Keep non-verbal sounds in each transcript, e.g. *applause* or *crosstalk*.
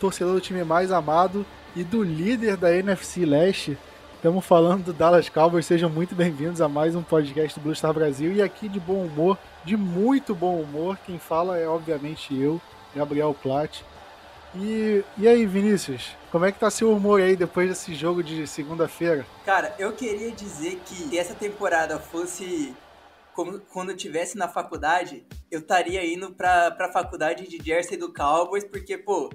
torcedor do time mais amado e do líder da NFC Leste. Estamos falando do Dallas Cowboys. Sejam muito bem-vindos a mais um podcast do Blue Star Brasil. E aqui de bom humor, de muito bom humor, quem fala é obviamente eu, Gabriel Platt. E, e aí, Vinícius, como é que tá seu humor aí depois desse jogo de segunda-feira? Cara, eu queria dizer que se essa temporada fosse como, quando eu estivesse na faculdade, eu estaria indo pra, pra faculdade de Jersey do Cowboys, porque, pô,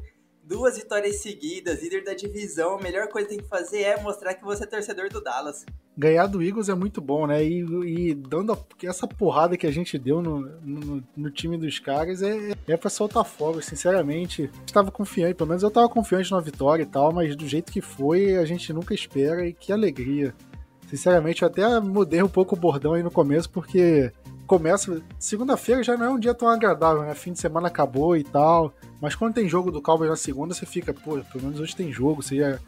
duas vitórias seguidas, líder da divisão, a melhor coisa que tem que fazer é mostrar que você é torcedor do Dallas. Ganhar do Eagles é muito bom, né? E, e dando a, essa porrada que a gente deu no, no, no time dos caras é, é pra soltar fogo, sinceramente. Estava confiante, pelo menos eu estava confiante na vitória e tal, mas do jeito que foi, a gente nunca espera e que alegria. Sinceramente, eu até mudei um pouco o bordão aí no começo, porque começa. Segunda-feira já não é um dia tão agradável, né? Fim de semana acabou e tal. Mas quando tem jogo do Cowboys na segunda, você fica, pô, pelo menos hoje tem jogo. Você já,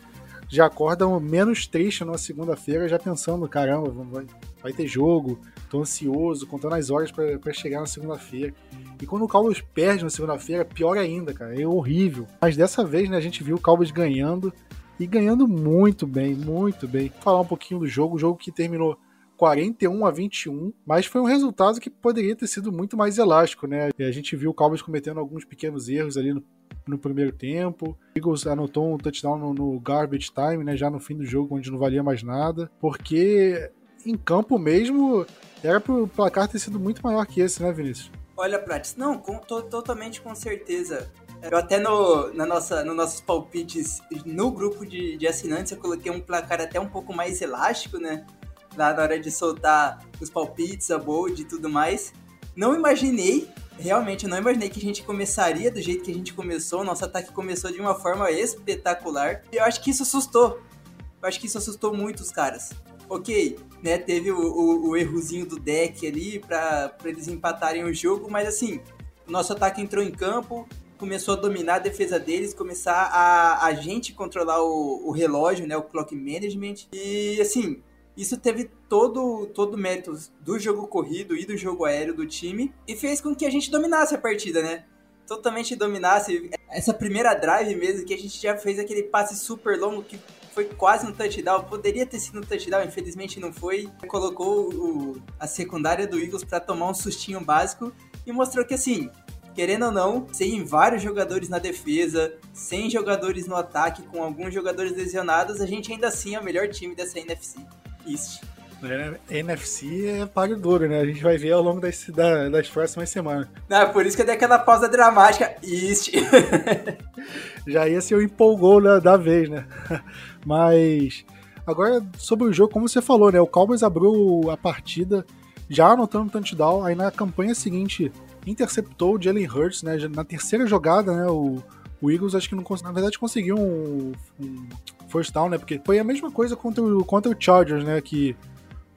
já acorda menos triste na segunda-feira, já pensando, caramba, vai, vai ter jogo. Tô ansioso, contando as horas para chegar na segunda-feira. E quando o Cowboys perde na segunda-feira, pior ainda, cara. É horrível. Mas dessa vez, né, a gente viu o Cowboys ganhando e ganhando muito bem, muito bem. Vou falar um pouquinho do jogo, o jogo que terminou 41 a 21, mas foi um resultado que poderia ter sido muito mais elástico, né? A gente viu o Cowboys cometendo alguns pequenos erros ali no, no primeiro tempo. O Eagles anotou um touchdown no, no, garbage time, né? Já no fim do jogo, onde não valia mais nada, porque em campo mesmo era pro placar ter sido muito maior que esse, né, Vinícius? Olha, Prates, não, com, to, totalmente com certeza. Eu até no, na nossa, nos nossos palpites, no grupo de, de assinantes, eu coloquei um placar até um pouco mais elástico, né? Lá na hora de soltar os palpites, a bold e tudo mais. Não imaginei, realmente não imaginei que a gente começaria do jeito que a gente começou. Nosso ataque começou de uma forma espetacular. E eu acho que isso assustou. Eu acho que isso assustou muito os caras. Ok, né? Teve o, o, o errozinho do deck ali para eles empatarem o jogo, mas assim, o nosso ataque entrou em campo, começou a dominar a defesa deles, começar a, a gente controlar o, o relógio, né, o clock management. E assim, isso teve todo todo o mérito do jogo corrido e do jogo aéreo do time e fez com que a gente dominasse a partida, né? Totalmente dominasse essa primeira drive mesmo que a gente já fez aquele passe super longo que foi quase um touchdown, poderia ter sido um touchdown, infelizmente não foi. Colocou o, a secundária do Eagles para tomar um sustinho básico e mostrou que assim, querendo ou não, sem vários jogadores na defesa, sem jogadores no ataque, com alguns jogadores lesionados, a gente ainda assim é o melhor time dessa NFC East. É, NFC é pago duro, né? A gente vai ver ao longo das, das próximas semanas. Não, por isso que eu dei aquela pausa dramática. East. *laughs* Já ia ser o empolgou da, da vez, né? *laughs* Mas agora sobre o jogo, como você falou, né? O Cowboys abriu a partida já anotando touchdown, aí na campanha seguinte interceptou o Jalen Hurts, né? Na terceira jogada, né? O, o Eagles acho que não na verdade conseguiu um, um, first down, né? Porque foi a mesma coisa contra o, contra o Chargers, né? Que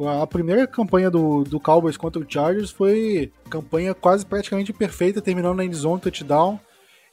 a primeira campanha do, do Cowboys contra o Chargers foi campanha quase praticamente perfeita, terminando na endzone touchdown.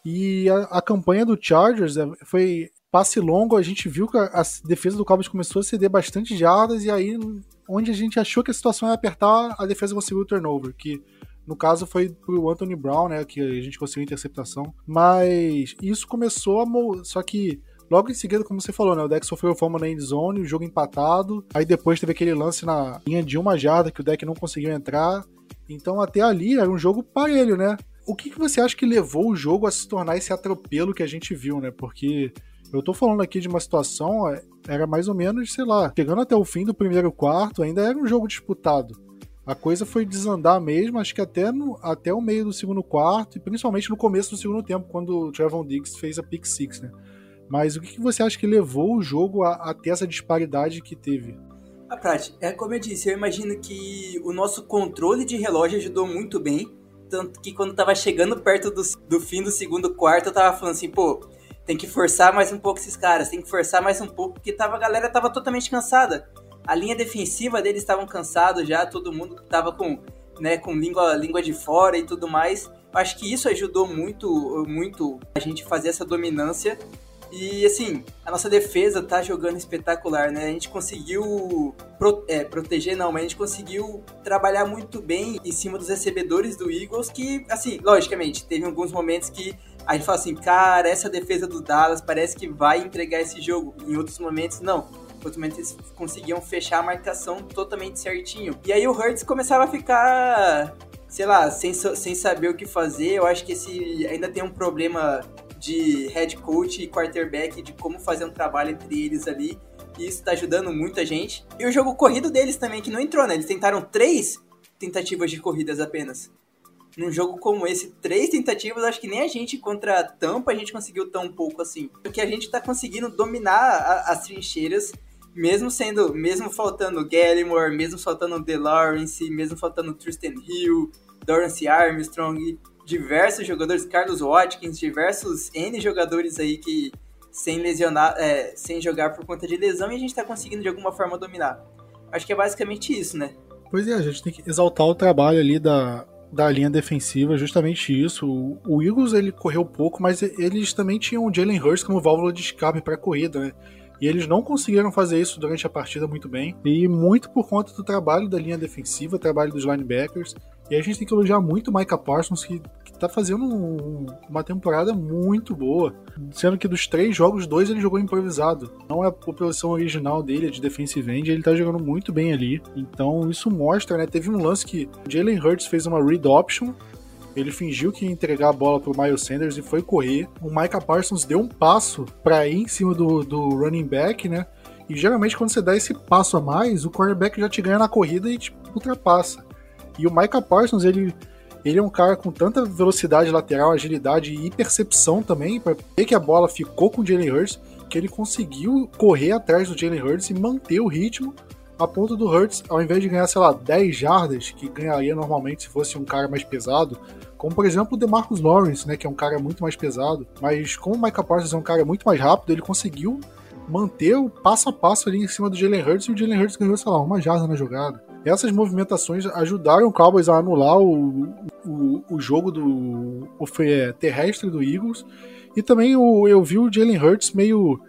E a, a campanha do Chargers é, foi passe longo, a gente viu que a, a defesa do Cowboys começou a ceder bastante jardas e aí onde a gente achou que a situação ia apertar, a defesa conseguiu o turnover, que no caso foi pro Anthony Brown, né, que a gente conseguiu interceptação. Mas isso começou a... Só que logo em seguida, como você falou, né, o deck sofreu fama na endzone, o jogo empatado. Aí depois teve aquele lance na linha de uma jarda que o deck não conseguiu entrar. Então até ali era um jogo parelho, né? O que, que você acha que levou o jogo a se tornar esse atropelo que a gente viu, né? Porque eu tô falando aqui de uma situação, é, era mais ou menos, sei lá, chegando até o fim do primeiro quarto, ainda era um jogo disputado a coisa foi desandar mesmo, acho que até, no, até o meio do segundo quarto, e principalmente no começo do segundo tempo, quando o Trevon Diggs fez a pick six, né? Mas o que, você acha que levou o jogo a, a ter essa disparidade que teve? A Prat, é como eu disse, eu imagino que o nosso controle de relógio ajudou muito bem, tanto que quando tava chegando perto do, do fim do segundo quarto, eu tava falando assim, pô, tem que forçar mais um pouco esses caras, tem que forçar mais um pouco, porque tava, a galera tava totalmente cansada a linha defensiva deles estavam cansados já, todo mundo estava com, né, com língua, língua de fora e tudo mais. Acho que isso ajudou muito, muito a gente fazer essa dominância. E assim, a nossa defesa tá jogando espetacular, né? A gente conseguiu pro, é, proteger, não, mas a gente conseguiu trabalhar muito bem em cima dos recebedores do Eagles, que, assim, logicamente, teve alguns momentos que a gente fala assim, cara, essa defesa do Dallas parece que vai entregar esse jogo. Em outros momentos, não. Em outros momentos eles conseguiam fechar a marcação totalmente certinho. E aí o Hurts começava a ficar, sei lá, sem, sem saber o que fazer. Eu acho que esse ainda tem um problema de head coach e quarterback, de como fazer um trabalho entre eles ali. E isso tá ajudando muita gente. E o jogo corrido deles também, que não entrou, né? Eles tentaram três tentativas de corridas apenas num jogo como esse, três tentativas, acho que nem a gente contra a Tampa a gente conseguiu tão pouco assim. Porque a gente tá conseguindo dominar a, as trincheiras, mesmo sendo, mesmo faltando Gallimore, mesmo faltando DeLawrence, mesmo faltando Tristan Hill, Dorance Armstrong, diversos jogadores, Carlos Watkins, diversos N jogadores aí que sem lesionar, é, sem jogar por conta de lesão e a gente tá conseguindo de alguma forma dominar. Acho que é basicamente isso, né? Pois é, a gente tem que exaltar o trabalho ali da, da linha defensiva, justamente isso. O, o Eagles ele correu pouco, mas eles também tinham o Jalen Hurst como válvula de escape para corrida, né? E eles não conseguiram fazer isso durante a partida muito bem. E muito por conta do trabalho da linha defensiva, trabalho dos linebackers. E a gente tem que elogiar muito o Micah Parsons, que, que tá fazendo um, uma temporada muito boa. Sendo que dos três jogos, dois ele jogou improvisado. Não é a posição original dele, é de defensive end, ele tá jogando muito bem ali. Então isso mostra, né? Teve um lance que Jalen Hurts fez uma read option, ele fingiu que ia entregar a bola pro Miles Sanders e foi correr. O Micah Parsons deu um passo para ir em cima do, do running back, né? E geralmente quando você dá esse passo a mais, o quarterback já te ganha na corrida e te ultrapassa. E o Micah Parsons, ele, ele é um cara com tanta velocidade lateral, agilidade e percepção também, para ver que a bola ficou com o Jalen Hurts, que ele conseguiu correr atrás do Jalen Hurts e manter o ritmo a ponto do Hurts, ao invés de ganhar, sei lá, 10 jardas, que ganharia normalmente se fosse um cara mais pesado, como por exemplo o DeMarcus Lawrence, né, que é um cara muito mais pesado, mas como o Micah Parsons é um cara muito mais rápido, ele conseguiu manter o passo a passo ali em cima do Jalen Hurts e o Jalen Hurts ganhou, sei lá, uma jarda na jogada. Essas movimentações ajudaram o Cowboys a anular o, o, o jogo do o, é, terrestre do Eagles e também o, eu vi o Jalen Hurts meio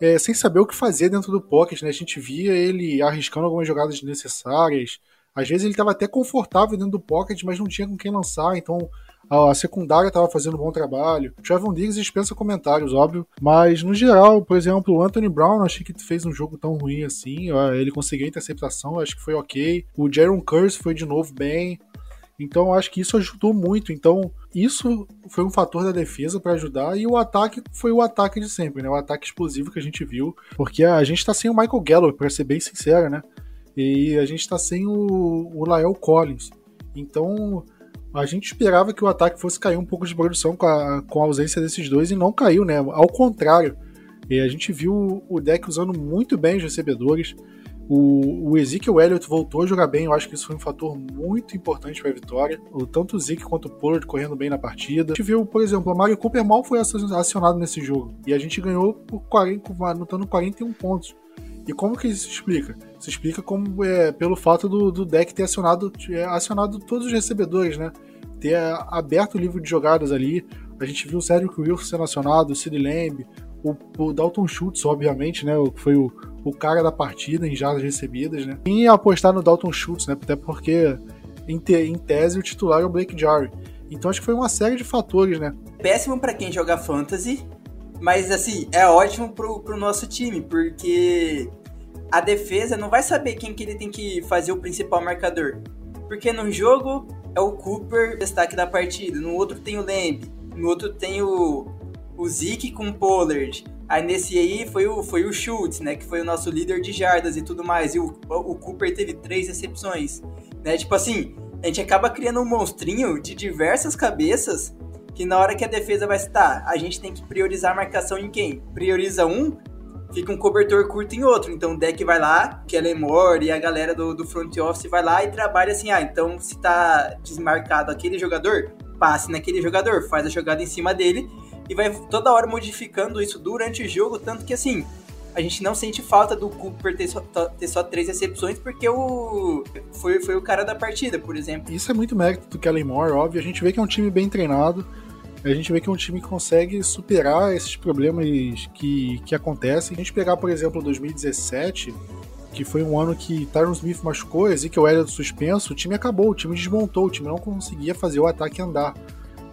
é, sem saber o que fazer dentro do pocket, né? A gente via ele arriscando algumas jogadas desnecessárias. Às vezes ele estava até confortável dentro do pocket, mas não tinha com quem lançar, então a secundária estava fazendo um bom trabalho. Trevon Diggs dispensa comentários, óbvio. Mas, no geral, por exemplo, o Anthony Brown, achei que fez um jogo tão ruim assim. Ele conseguiu a interceptação, acho que foi ok. O Jaron Curse foi de novo bem. Então acho que isso ajudou muito. Então isso foi um fator da defesa para ajudar e o ataque foi o ataque de sempre, né? O ataque explosivo que a gente viu, porque a gente tá sem o Michael Gallup, para ser bem sincero, né? E a gente tá sem o, o Lael Collins. Então a gente esperava que o ataque fosse cair um pouco de produção com a, com a ausência desses dois e não caiu, né? Ao contrário. E a gente viu o deck usando muito bem os recebedores. O, o Ezekiel Elliott voltou a jogar bem, eu acho que isso foi um fator muito importante para a vitória. O, tanto o Zeke quanto o Pollard correndo bem na partida. A gente viu, por exemplo, o Mario Cooper mal foi acionado nesse jogo. E a gente ganhou por 40, anotando 41 pontos. E como que isso se explica? Se explica como é, pelo fato do, do deck ter acionado, é, acionado todos os recebedores, né? Ter aberto o livro de jogadas ali. A gente viu o Cedric Wilson sendo acionado, o Sid Lamb, o, o Dalton Schultz, obviamente, né? Que foi o, o cara da partida em jardas recebidas, né? E apostar no Dalton Schultz, né? Até porque, em, te, em tese, o titular é o Blake Jarry. Então acho que foi uma série de fatores, né? Péssimo para quem joga fantasy, mas assim, é ótimo pro, pro nosso time, porque a defesa não vai saber quem que ele tem que fazer o principal marcador. Porque num jogo é o Cooper, destaque da partida, no outro tem o Lamb, no outro tem o, o Zeke com o Pollard. Aí nesse aí foi o, foi o Schultz, né? Que foi o nosso líder de jardas e tudo mais. E o, o Cooper teve três recepções. Né? Tipo assim, a gente acaba criando um monstrinho de diversas cabeças que na hora que a defesa vai estar, a gente tem que priorizar a marcação em quem? Prioriza um, fica um cobertor curto em outro. Então o deck vai lá, que é Lemore e a galera do, do front office vai lá e trabalha assim, ah, então se tá desmarcado aquele jogador, passe naquele jogador, faz a jogada em cima dele e vai toda hora modificando isso durante o jogo, tanto que assim, a gente não sente falta do Cooper ter só, ter só três recepções, porque o foi, foi o cara da partida, por exemplo. Isso é muito mérito do Kellen Moore, óbvio. A gente vê que é um time bem treinado, a gente vê que um time consegue superar esses problemas que, que acontecem. A gente pegar, por exemplo, 2017, que foi um ano que Tyron Smith machucou, Ezekiel Elliott suspenso, o time acabou, o time desmontou, o time não conseguia fazer o ataque andar.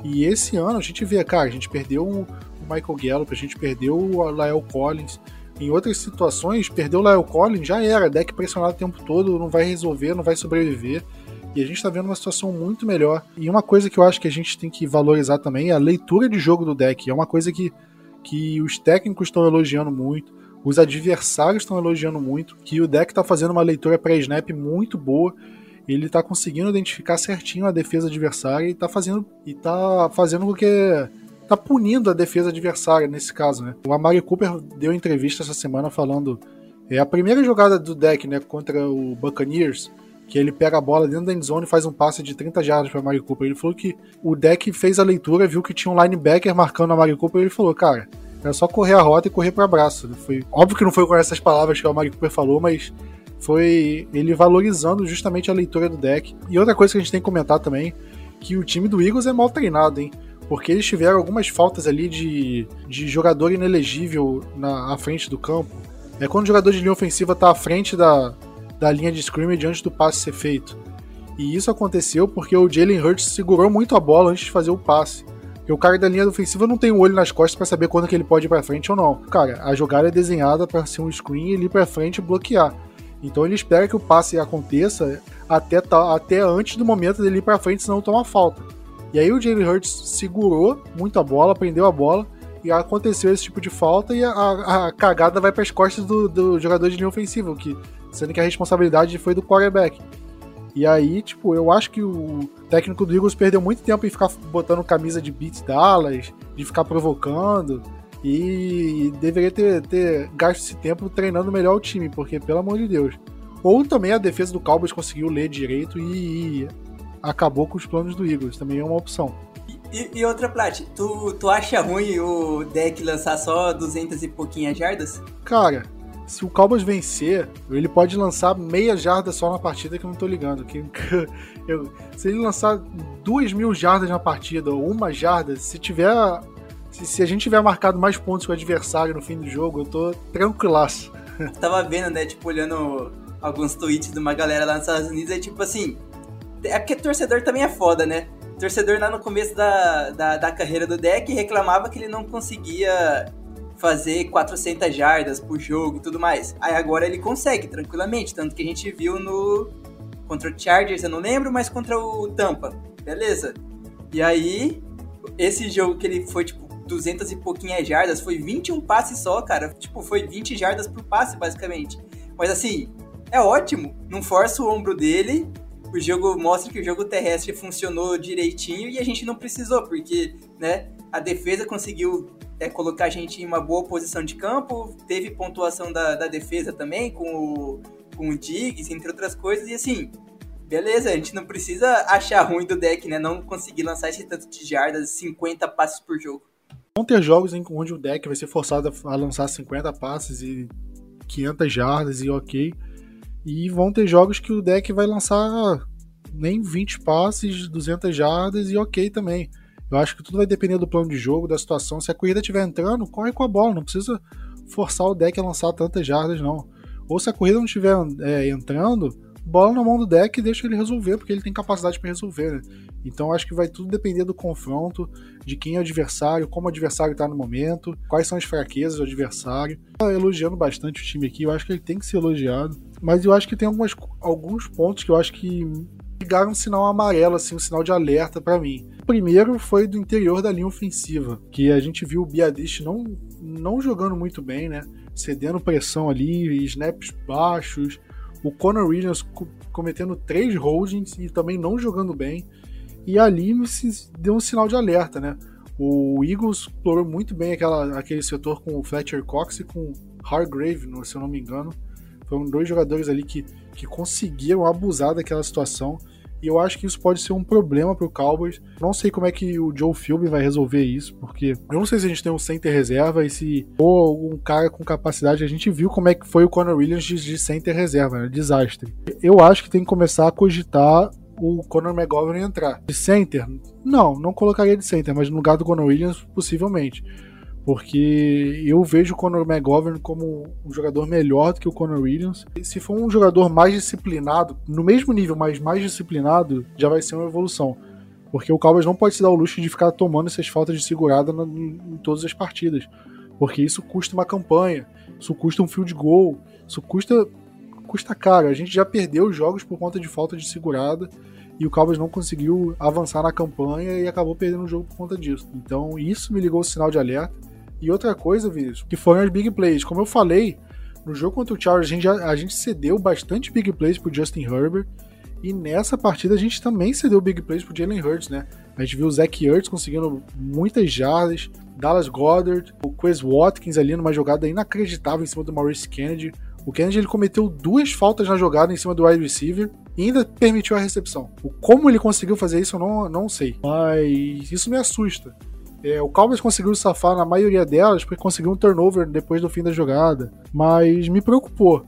E esse ano a gente vê, cara, a gente perdeu o Michael Gallup, a gente perdeu o Lyle Collins. Em outras situações, perdeu o Lyle Collins, já era, deck pressionado o tempo todo, não vai resolver, não vai sobreviver. E a gente está vendo uma situação muito melhor. E uma coisa que eu acho que a gente tem que valorizar também é a leitura de jogo do deck. É uma coisa que, que os técnicos estão elogiando muito, os adversários estão elogiando muito, que o deck está fazendo uma leitura pré-snap muito boa ele tá conseguindo identificar certinho a defesa adversária e tá fazendo e tá fazendo com que tá punindo a defesa adversária nesse caso, né? O Amari Cooper deu entrevista essa semana falando é a primeira jogada do deck, né, contra o Buccaneers, que ele pega a bola dentro da endzone e faz um passe de 30 jardas para Amari Cooper. Ele falou que o deck fez a leitura, viu que tinha um linebacker marcando a Amari Cooper e ele falou, cara, era só correr a rota e correr para abraço. Foi óbvio que não foi com essas palavras que o Amari Cooper falou, mas foi ele valorizando justamente a leitura do deck. E outra coisa que a gente tem que comentar também, que o time do Eagles é mal treinado, hein? Porque eles tiveram algumas faltas ali de, de jogador inelegível na à frente do campo. É quando o jogador de linha ofensiva está à frente da, da linha de scrimmage antes do passe ser feito. E isso aconteceu porque o Jalen Hurts segurou muito a bola antes de fazer o passe. Porque o cara da linha ofensiva não tem o um olho nas costas para saber quando que ele pode ir para frente ou não. Cara, a jogada é desenhada para ser um screen e ir para frente e bloquear. Então ele espera que o passe aconteça até, até antes do momento dele ir para frente, senão toma falta. E aí o Jalen Hurts segurou muito a bola, prendeu a bola e aconteceu esse tipo de falta e a, a cagada vai para as costas do, do, jogador de linha ofensiva, que, sendo que a responsabilidade foi do quarterback. E aí, tipo, eu acho que o técnico do Eagles perdeu muito tempo em ficar botando camisa de beat Dallas, de ficar provocando. E deveria ter, ter gasto esse tempo treinando melhor o time, porque, pelo amor de Deus. Ou também a defesa do Cowboys conseguiu ler direito e, e acabou com os planos do Eagles. Também é uma opção. E, e, outra, Plat, tu, tu acha ruim o deck lançar só 200 e pouquinhas jardas? Cara, se o Cowboys vencer, ele pode lançar meia jarda só na partida que eu não tô ligando. Que, *laughs* eu, se ele lançar duas mil jardas na partida ou uma jarda, se tiver se, se, a gente tiver marcado mais pontos com o adversário no fim do jogo, eu tô tranquilaço. Tava vendo, né, tipo, olhando alguns tweets de uma galera lá nos Estados Unidos, é tipo assim. É porque torcedor também é foda, né? torcedor lá no começo da, da, da carreira do deck reclamava que ele não conseguia fazer 400 jardas por jogo e tudo mais. Aí agora ele consegue tranquilamente, tanto que a gente viu no contra o Chargers, eu não lembro, mas contra o Tampa. Beleza? E aí esse jogo que ele foi tipo 200 e pouquinhas jardas, foi 21 passes só, cara. Tipo, foi 20 jardas por passe, basicamente. Mas assim, é ótimo. Não força o ombro dele. O jogo mostra que o jogo terrestre funcionou direitinho e a gente não precisou, porque, né, a defesa conseguiu é, colocar a gente em uma boa posição de campo, teve pontuação da, da defesa também, com o, com o Diggs, entre outras coisas, e assim, beleza, a gente não precisa achar ruim do deck, né, não conseguir lançar esse tanto de jardas, 50 passes por jogo. Vão ter jogos em onde o deck vai ser forçado a lançar 50 passes e 500 jardas e ok. E vão ter jogos que o deck vai lançar nem 20 passes, 200 jardas e ok também. Eu acho que tudo vai depender do plano de jogo, da situação. Se a corrida estiver entrando, corre com a bola, não precisa forçar o deck a lançar tantas jardas, não. Ou se a corrida não estiver é, entrando, bola na mão do deck e deixa ele resolver, porque ele tem capacidade para resolver, né? Então acho que vai tudo depender do confronto, de quem é o adversário, como o adversário está no momento, quais são as fraquezas do adversário. Tá elogiando bastante o time aqui, eu acho que ele tem que ser elogiado, mas eu acho que tem algumas, alguns pontos que eu acho que ligaram um sinal amarelo, assim, um sinal de alerta para mim. Primeiro foi do interior da linha ofensiva, que a gente viu o Biadish não, não jogando muito bem, né? Cedendo pressão ali, snaps baixos, o Conor Williams cometendo três holdings e também não jogando bem. E ali deu um sinal de alerta, né? O Eagles explorou muito bem aquela, aquele setor com o Fletcher Cox e com o Hargrave, se eu não me engano. Foram dois jogadores ali que, que conseguiram abusar daquela situação. E eu acho que isso pode ser um problema para o Cowboys. Não sei como é que o Joe Philby vai resolver isso, porque eu não sei se a gente tem um center reserva e se ou algum cara com capacidade. A gente viu como é que foi o Conor Williams de, de center reserva, né? desastre. Eu acho que tem que começar a cogitar o Conor McGovern entrar. De center? Não, não colocaria de center, mas no lugar do Conor Williams, possivelmente porque eu vejo o Conor McGovern como um jogador melhor do que o Conor Williams. E se for um jogador mais disciplinado, no mesmo nível, mas mais disciplinado, já vai ser uma evolução. Porque o Cowboys não pode se dar o luxo de ficar tomando essas faltas de segurada na, em todas as partidas. Porque isso custa uma campanha, isso custa um field goal, isso custa, custa caro. A gente já perdeu jogos por conta de falta de segurada e o Cowboys não conseguiu avançar na campanha e acabou perdendo o jogo por conta disso. Então isso me ligou o sinal de alerta. E outra coisa, Vinícius, que foram as big plays. Como eu falei, no jogo contra o Chargers a gente, a gente cedeu bastante big plays pro Justin Herbert. E nessa partida a gente também cedeu big plays pro Jalen Hurts, né? A gente viu o Zach Ertz conseguindo muitas jardas, Dallas Goddard, o Quez Watkins ali numa jogada inacreditável em cima do Maurice Kennedy. O Kennedy ele cometeu duas faltas na jogada em cima do wide receiver e ainda permitiu a recepção. O como ele conseguiu fazer isso eu não, não sei, mas isso me assusta. É, o Cowboys conseguiu safar na maioria delas porque conseguiu um turnover depois do fim da jogada, mas me preocupou.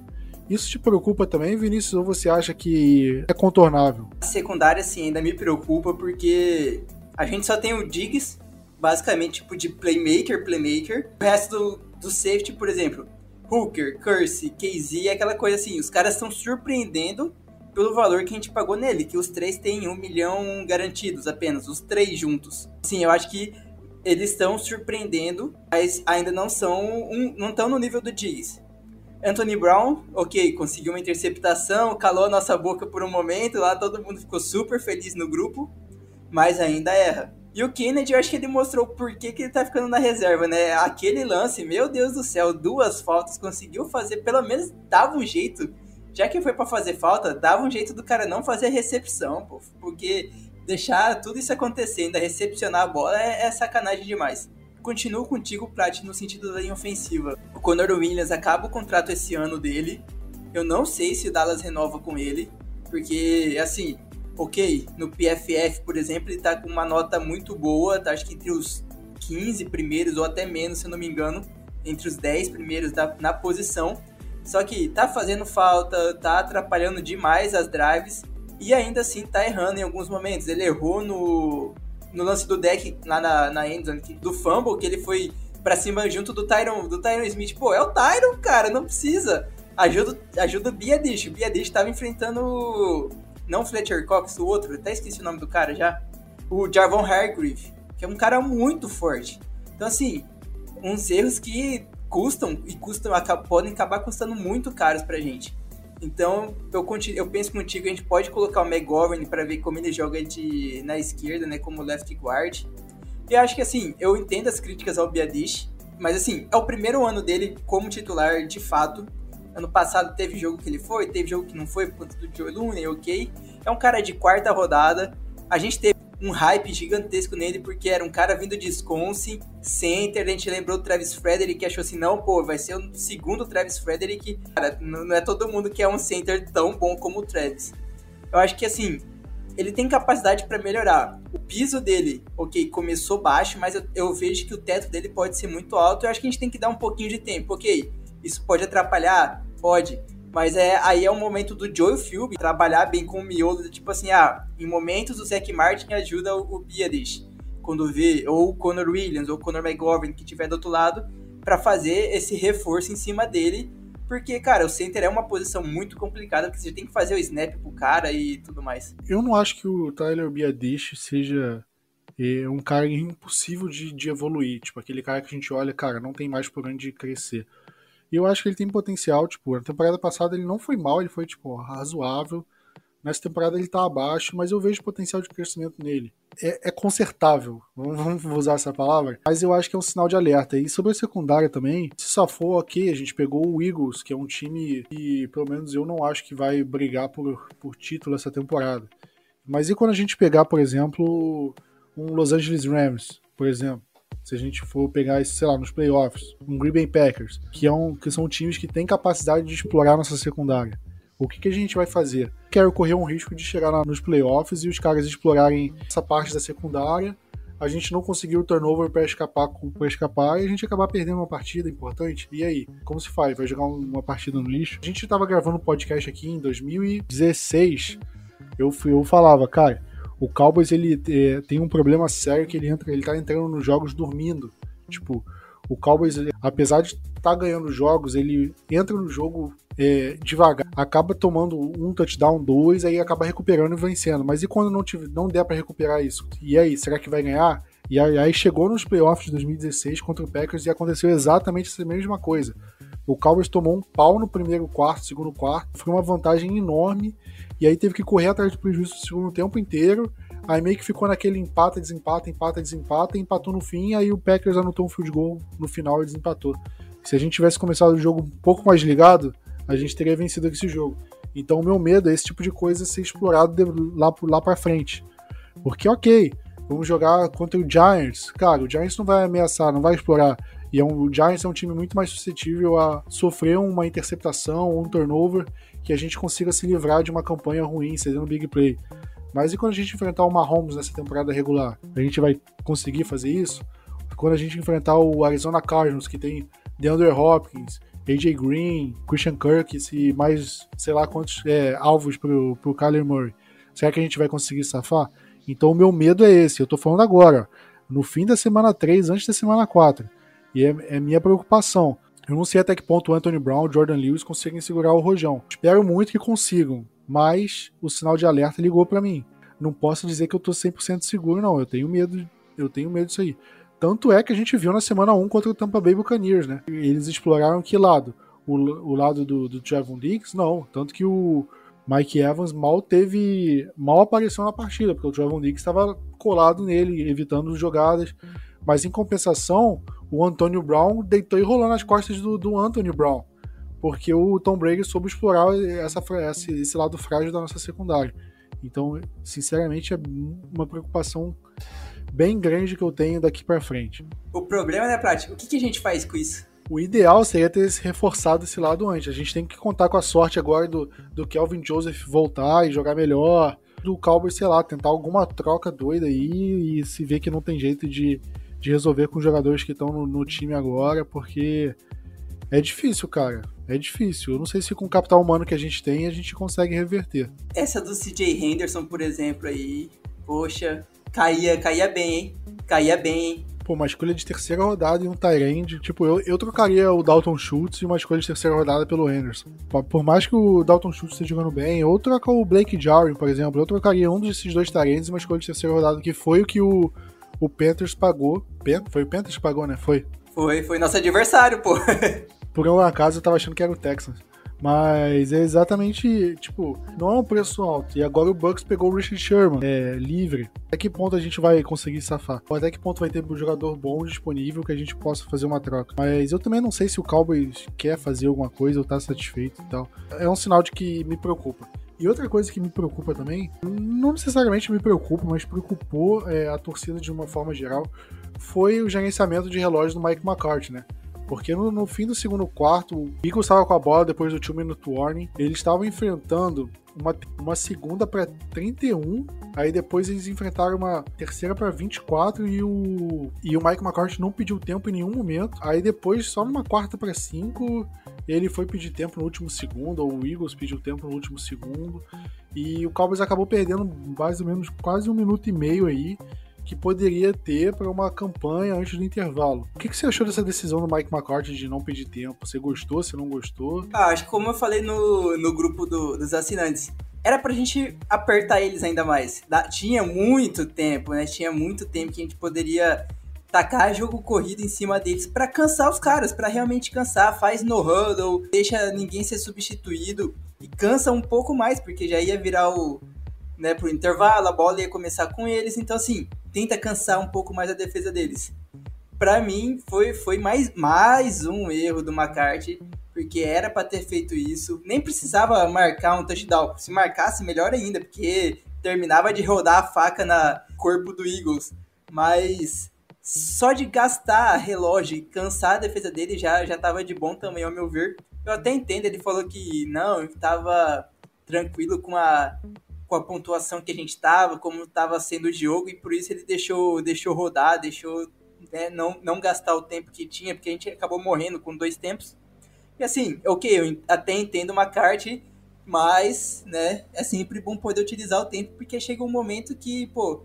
Isso te preocupa também, Vinícius, ou você acha que é contornável? A secundária, sim, ainda me preocupa porque a gente só tem o Diggs, basicamente, tipo, de playmaker, playmaker. O resto do, do safety, por exemplo, Hooker, Curse, KZ, é aquela coisa assim, os caras estão surpreendendo pelo valor que a gente pagou nele, que os três têm um milhão garantidos apenas, os três juntos. Sim, eu acho que eles estão surpreendendo, mas ainda não são um, não estão no nível do Diggs. Anthony Brown, ok, conseguiu uma interceptação, calou a nossa boca por um momento, lá todo mundo ficou super feliz no grupo, mas ainda erra. E o Kennedy, eu acho que ele mostrou por que, que ele tá ficando na reserva, né? Aquele lance, meu Deus do céu, duas faltas, conseguiu fazer, pelo menos dava um jeito, já que foi para fazer falta, dava um jeito do cara não fazer a recepção, pô, porque deixar tudo isso acontecendo, recepcionar a bola é, é sacanagem demais continuo contigo, Prat, no sentido da linha ofensiva. O Conor Williams acaba o contrato esse ano dele. Eu não sei se o Dallas renova com ele, porque, assim, ok, no PFF, por exemplo, ele tá com uma nota muito boa, tá acho que entre os 15 primeiros ou até menos, se eu não me engano, entre os 10 primeiros da, na posição. Só que tá fazendo falta, tá atrapalhando demais as drives e ainda assim tá errando em alguns momentos. Ele errou no no lance do deck lá na, na endzone, do fumble, que ele foi pra cima junto do Tyron, do Tyron Smith. Pô, é o Tyron, cara, não precisa. Ajuda, ajuda o Biadish. O Biadish tava enfrentando. Não Fletcher Cox, o outro, até esqueci o nome do cara já. O Jarvon Hargreave, que é um cara muito forte. Então, assim, uns erros que custam e custam, podem acabar custando muito caros pra gente. Então, eu, continuo, eu penso contigo, a gente pode colocar o McGovern para ver como ele joga de, na esquerda, né, como left guard. E acho que, assim, eu entendo as críticas ao Biadish, mas, assim, é o primeiro ano dele como titular, de fato. Ano passado teve jogo que ele foi, teve jogo que não foi por conta do Joe Looney, ok. É um cara de quarta rodada. A gente teve um hype gigantesco nele, porque era um cara vindo de Wisconsin, center, a gente lembrou do Travis Frederick, que achou assim, não, pô, vai ser o segundo Travis Frederick, cara, não é todo mundo que é um center tão bom como o Travis. Eu acho que, assim, ele tem capacidade para melhorar. O piso dele, ok, começou baixo, mas eu, eu, vejo que o teto dele pode ser muito alto, eu acho que a gente tem que dar um pouquinho de tempo, ok, isso pode atrapalhar? Pode, mas é, aí é o momento do Joe Philby trabalhar bem com o miolo, tipo assim, ah, em momentos o Zac Martin ajuda o, o Biadish, quando vê, ou o Conor Williams, ou o Conor McGovern, que tiver do outro lado, para fazer esse reforço em cima dele, porque, cara, o center é uma posição muito complicada, porque você tem que fazer o snap pro cara e tudo mais. Eu não acho que o Tyler Biadish seja é, um cara impossível de, de evoluir, tipo, aquele cara que a gente olha, cara, não tem mais por onde crescer. E eu acho que ele tem potencial, tipo, na temporada passada ele não foi mal, ele foi, tipo, razoável. Nessa temporada ele tá abaixo, mas eu vejo potencial de crescimento nele. É, é consertável, vamos usar essa palavra, mas eu acho que é um sinal de alerta. E sobre a secundária também, se só for ok, a gente pegou o Eagles, que é um time que, pelo menos, eu não acho que vai brigar por, por título essa temporada. Mas e quando a gente pegar, por exemplo, um Los Angeles Rams, por exemplo? Se a gente for pegar, sei lá, nos playoffs, um Green Bay Packers, que, é um, que são times que têm capacidade de explorar nossa secundária. O que, que a gente vai fazer? Quero correr um risco de chegar lá nos playoffs e os caras explorarem essa parte da secundária, a gente não conseguiu o turnover para escapar, para escapar e a gente acabar perdendo uma partida importante. E aí, como se faz? Vai jogar uma partida no lixo? A gente estava gravando um podcast aqui em 2016. Eu, eu falava, cara, o Cowboys ele é, tem um problema sério que ele entra, ele tá entrando nos jogos dormindo. Tipo, o Cowboys, ele, apesar de tá ganhando jogos, ele entra no jogo é, devagar, acaba tomando um touchdown, dois, aí acaba recuperando e vencendo. Mas e quando não, tiver, não der para recuperar isso? E aí, será que vai ganhar? E aí chegou nos playoffs de 2016 contra o Packers e aconteceu exatamente essa mesma coisa. O Cowboys tomou um pau no primeiro quarto, segundo quarto, foi uma vantagem enorme, e aí teve que correr atrás do prejuízo no segundo tempo inteiro. Aí meio que ficou naquele empata, desempata, empata, desempata, empatou no fim, aí o Packers anotou um field goal no final e desempatou. Se a gente tivesse começado o jogo um pouco mais ligado, a gente teria vencido esse jogo. Então o meu medo é esse tipo de coisa ser explorado lá, lá para frente. Porque ok, vamos jogar contra o Giants. Cara, o Giants não vai ameaçar, não vai explorar. E é um, o Giants é um time muito mais suscetível a sofrer uma interceptação ou um turnover que a gente consiga se livrar de uma campanha ruim, cedendo big play. Mas e quando a gente enfrentar o Mahomes nessa temporada regular? A gente vai conseguir fazer isso? Quando a gente enfrentar o Arizona Cardinals, que tem DeAndre Hopkins, AJ Green, Christian Kirk e mais sei lá quantos é, alvos pro, pro Kyler Murray, será que a gente vai conseguir safar? Então o meu medo é esse, eu tô falando agora, no fim da semana 3, antes da semana 4. E é, é minha preocupação. Eu não sei até que ponto o Anthony Brown e Jordan Lewis conseguem segurar o rojão. Espero muito que consigam, mas o sinal de alerta ligou para mim. Não posso dizer que eu tô 100% seguro, não. Eu tenho medo, eu tenho medo disso aí. Tanto é que a gente viu na semana 1 contra o Tampa Bay Buccaneers, né? Eles exploraram que lado? O, o lado do, do Trevon Diggs? Não. Tanto que o Mike Evans mal teve. mal apareceu na partida, porque o Trevon Diggs estava colado nele, evitando jogadas. Mas em compensação, o Antonio Brown deitou e rolou nas costas do, do Antonio Brown. Porque o Tom Brady soube explorar essa, esse, esse lado frágil da nossa secundária. Então, sinceramente, é uma preocupação bem grande que eu tenho daqui para frente. O problema, né, Prat? O que, que a gente faz com isso? O ideal seria ter reforçado esse lado antes. A gente tem que contar com a sorte agora do, do Kelvin Joseph voltar e jogar melhor. Do Cowboys, sei lá, tentar alguma troca doida aí e se ver que não tem jeito de, de resolver com os jogadores que estão no, no, time agora, porque é difícil, cara. É difícil. Eu não sei se com o capital humano que a gente tem a gente consegue reverter. Essa do CJ Henderson, por exemplo, aí, poxa, caía, caía bem, hein? Caía bem, hein? Pô, uma escolha de terceira rodada e um Tyrande. Tipo, eu, eu trocaria o Dalton Schultz e uma escolha de terceira rodada pelo Henderson. Por mais que o Dalton Schultz esteja jogando bem, ou trocar o Blake Jarwin, por exemplo. Eu trocaria um desses dois Tyrands e uma escolha de terceira rodada, que foi o que o, o Panthers pagou. Foi o Panthers que pagou, né? Foi. Foi, foi nosso adversário, pô. *laughs* Por um acaso eu tava achando que era o Texans. Mas é exatamente, tipo, não é um preço alto. E agora o Bucks pegou o Richard Sherman, é, livre. Até que ponto a gente vai conseguir safar? Ou até que ponto vai ter um jogador bom disponível que a gente possa fazer uma troca? Mas eu também não sei se o Cowboys quer fazer alguma coisa ou tá satisfeito e tal. É um sinal de que me preocupa. E outra coisa que me preocupa também, não necessariamente me preocupa, mas preocupou é, a torcida de uma forma geral, foi o gerenciamento de relógio do Mike McCarthy, né? Porque no, no, fim do segundo quarto, o Eagles estava com a bola depois do 2 minute warning. Eles estavam enfrentando uma, uma segunda para 31. Aí depois eles enfrentaram uma terceira para 24 e o, e o Mike McCarthy não pediu tempo em nenhum momento. Aí depois, só numa quarta para 5, ele foi pedir tempo no último segundo, ou o Eagles pediu tempo no último segundo. E o Cowboys acabou perdendo mais ou menos quase um minuto e meio aí que poderia ter para uma campanha antes do intervalo. O que, que, você achou dessa decisão do Mike McCarthy de não pedir tempo? Você gostou, você não gostou? Ah, acho que como eu falei no, no grupo do, dos assinantes, era pra gente apertar eles ainda mais. Da, tinha muito tempo, né? Tinha muito tempo que a gente poderia tacar jogo corrido em cima deles para cansar os caras, para realmente cansar, faz no huddle, deixa ninguém ser substituído e cansa um pouco mais, porque já ia virar o, né, pro intervalo, a bola ia começar com eles, então assim, tenta cansar um pouco mais a defesa deles. Para mim, foi, foi mais, mais um erro do McCarthy, porque era para ter feito isso. Nem precisava marcar um touchdown. Se marcasse, melhor ainda, porque terminava de rodar a faca na corpo do Eagles. Mas só de gastar relógio e cansar a defesa dele já, já tava de bom tamanho, ao meu ver. Eu até entendo, ele falou que não, estava tranquilo com a com a pontuação que a gente estava, como estava sendo o jogo, e por isso ele deixou, deixou rodar, deixou né, não, não gastar o tempo que tinha, porque a gente acabou morrendo com dois tempos. E assim, ok, eu até entendo uma carte, mas né, é sempre bom poder utilizar o tempo, porque chega um momento que, pô,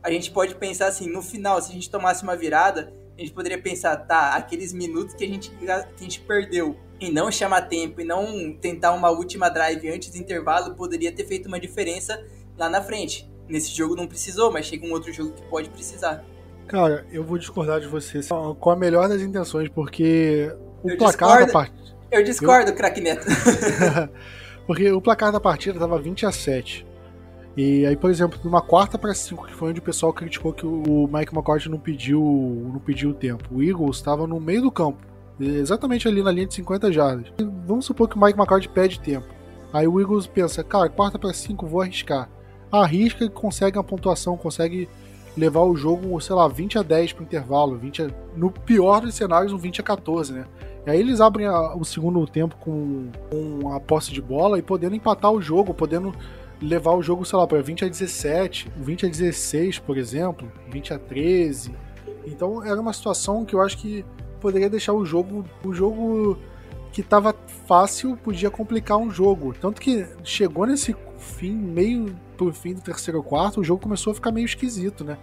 a gente pode pensar assim, no final, se a gente tomasse uma virada, a gente poderia pensar, tá, aqueles minutos que a gente, que a gente perdeu e não chamar tempo e não tentar uma última drive antes do intervalo poderia ter feito uma diferença lá na frente. Nesse jogo não precisou, mas chega um outro jogo que pode precisar. Cara, eu vou discordar de você com a melhor das intenções, porque o eu placar discordo, da partida. Eu discordo, eu... craque Neto. *laughs* porque o placar da partida tava 20 a 7. E aí, por exemplo, numa quarta para cinco, que foi onde o pessoal criticou que o Mike McCourt não pediu, não pediu o tempo. O Eagles estava no meio do campo, exatamente ali na linha de 50 jardas. Vamos supor que o Mike McCourt pede tempo. Aí o Eagles pensa, cara, quarta para cinco, vou arriscar. Arrisca e consegue uma pontuação, consegue levar o jogo, sei lá, 20 a 10 pro intervalo, 20 a... no pior dos cenários, um 20 a 14, né? E aí eles abrem a, o segundo tempo com, com a posse de bola e podendo empatar o jogo, podendo levar o jogo, sei lá, para 20 a 17, 20 a 16, por exemplo, 20 a 13. Então era uma situação que eu acho que poderia deixar o jogo, o jogo que estava fácil podia complicar um jogo. Tanto que chegou nesse fim, meio pro fim do terceiro quarto, o jogo começou a ficar meio esquisito, né?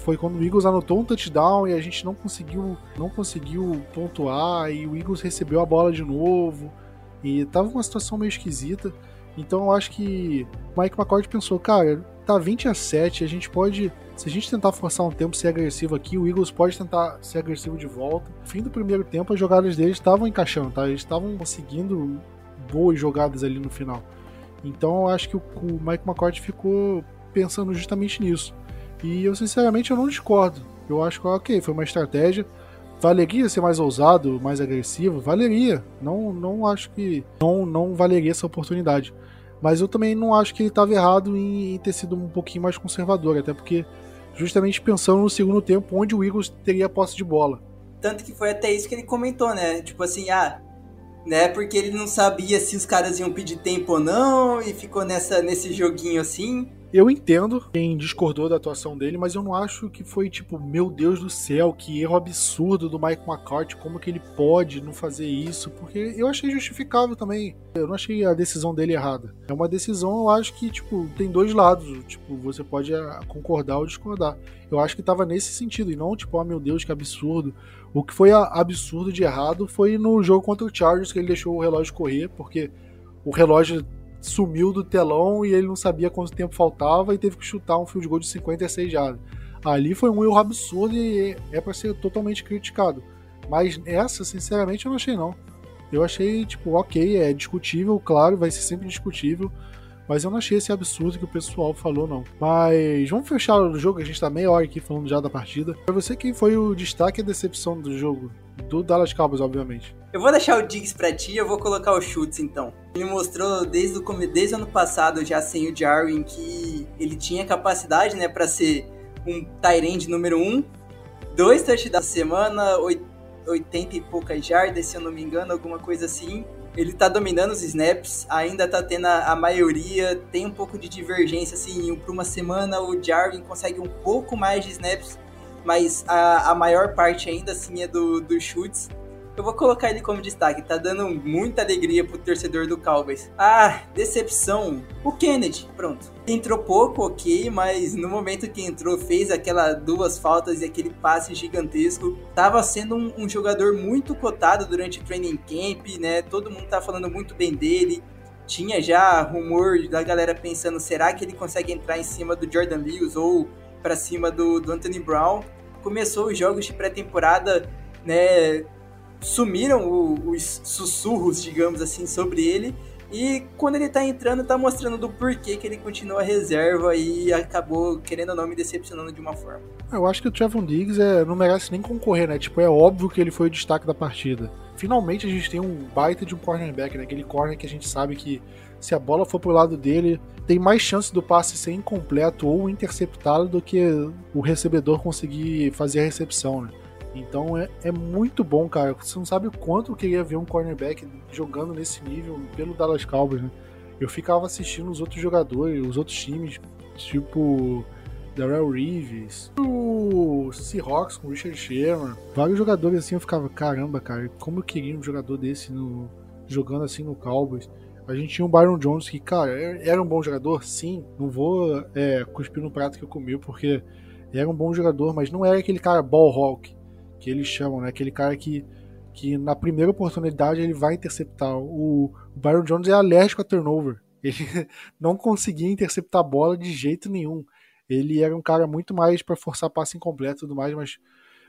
Foi quando o Eagles anotou um touchdown e a gente não conseguiu, não conseguiu pontuar e o Eagles recebeu a bola de novo e tava uma situação meio esquisita. Então eu acho que Mike McCord pensou, cara, tá 20 a 7, a gente pode. Se a gente tentar forçar um tempo ser agressivo aqui, o Eagles pode tentar ser agressivo de volta. No fim do primeiro tempo, as jogadas deles estavam encaixando, tá? Eles estavam conseguindo boas jogadas ali no final. Então eu acho que o, o Mike McCord ficou pensando justamente nisso. E eu, sinceramente, eu não discordo. Eu acho que, ok, foi uma estratégia. Valeria ser mais ousado, mais agressivo? Valeria. Não, não acho que. Não, não valeria essa oportunidade. Mas eu também não acho que ele estava errado em, ter sido um pouquinho mais conservador, até porque justamente pensando no segundo tempo onde o Eagles teria posse de bola. Tanto que foi até isso que ele comentou, né? Tipo assim, ah, né? Porque ele não sabia se os caras iam pedir tempo ou não e ficou nessa nesse joguinho assim. Eu entendo quem discordou da atuação dele, mas eu não acho que foi tipo, meu Deus do céu, que erro absurdo do Mike McCarthy, como que ele pode não fazer isso? Porque eu achei justificável também. Eu não achei a decisão dele errada. É uma decisão, eu acho que, tipo, tem dois lados. Tipo, você pode ah, concordar ou discordar. Eu acho que tava nesse sentido, e não, tipo, ah, meu Deus, que absurdo. O que foi absurdo de errado foi no jogo contra o Chargers, que ele deixou o relógio correr, porque o relógio sumiu do telão e ele não sabia quanto tempo faltava e teve que chutar um field goal de 56 jardas. Ali foi um erro absurdo e é para ser totalmente criticado. Mas essa, sinceramente, eu não achei não. Eu achei, tipo, ok, é discutível, claro, vai ser sempre discutível. Mas eu não achei esse absurdo que o pessoal falou, não. Mas vamos fechar o jogo, a gente tá meia hora aqui falando já da partida. Pra você, quem foi o destaque e a decepção do jogo? Do Dallas Cowboys, obviamente. Eu vou deixar o Diggs pra ti, eu vou colocar o Schultz então. Ele mostrou desde o, desde o ano passado, já sem o Jarwin, que ele tinha capacidade, né, para ser um Tyrande número 1. Um. Dois touchdowns da semana, 80 e poucas jardas, se eu não me engano, alguma coisa assim. Ele tá dominando os snaps, ainda tá tendo a, a maioria, tem um pouco de divergência, assim, por uma semana o Jarwin consegue um pouco mais de snaps, mas a, a maior parte ainda assim é do, do chutes. Eu vou colocar ele como destaque, tá dando muita alegria pro torcedor do Cowboys. Ah, decepção. O Kennedy, pronto. Entrou pouco, ok, mas no momento que entrou, fez aquelas duas faltas e aquele passe gigantesco. Tava sendo um, um jogador muito cotado durante o training camp, né? Todo mundo tá falando muito bem dele. Tinha já rumor da galera pensando, será que ele consegue entrar em cima do Jordan Lewis ou para cima do, do Anthony Brown? Começou os jogos de pré-temporada, né? Sumiram o, os sussurros, digamos assim, sobre ele. E quando ele tá entrando, tá mostrando do porquê que ele continua reserva e acabou, querendo ou não, me decepcionando de uma forma. Eu acho que o Trevon Diggs é, não merece nem concorrer, né? Tipo, é óbvio que ele foi o destaque da partida. Finalmente a gente tem um baita de um cornerback, né? Aquele corner que a gente sabe que se a bola for pro lado dele, tem mais chance do passe ser incompleto ou interceptado do que o recebedor conseguir fazer a recepção, né? Então é, é muito bom, cara. Você não sabe o quanto eu queria ver um cornerback jogando nesse nível pelo Dallas Cowboys, né? Eu ficava assistindo os outros jogadores, os outros times, tipo Darrell Reeves, o Seahawks com o Richard Sherman, vários jogadores assim, eu ficava, caramba, cara, como eu queria um jogador desse no, jogando assim no Cowboys. A gente tinha o Byron Jones que, cara, era um bom jogador, sim. Não vou é, cuspir no prato que eu comi, porque era um bom jogador, mas não era aquele cara ball hawk que eles chamam, né? Aquele cara que, que na primeira oportunidade ele vai interceptar. O, Byron Jones é alérgico a turnover. *laughs* Ele não conseguia interceptar a bola de jeito nenhum. Ele era um cara muito mais para forçar passe incompleto e tudo mais, mas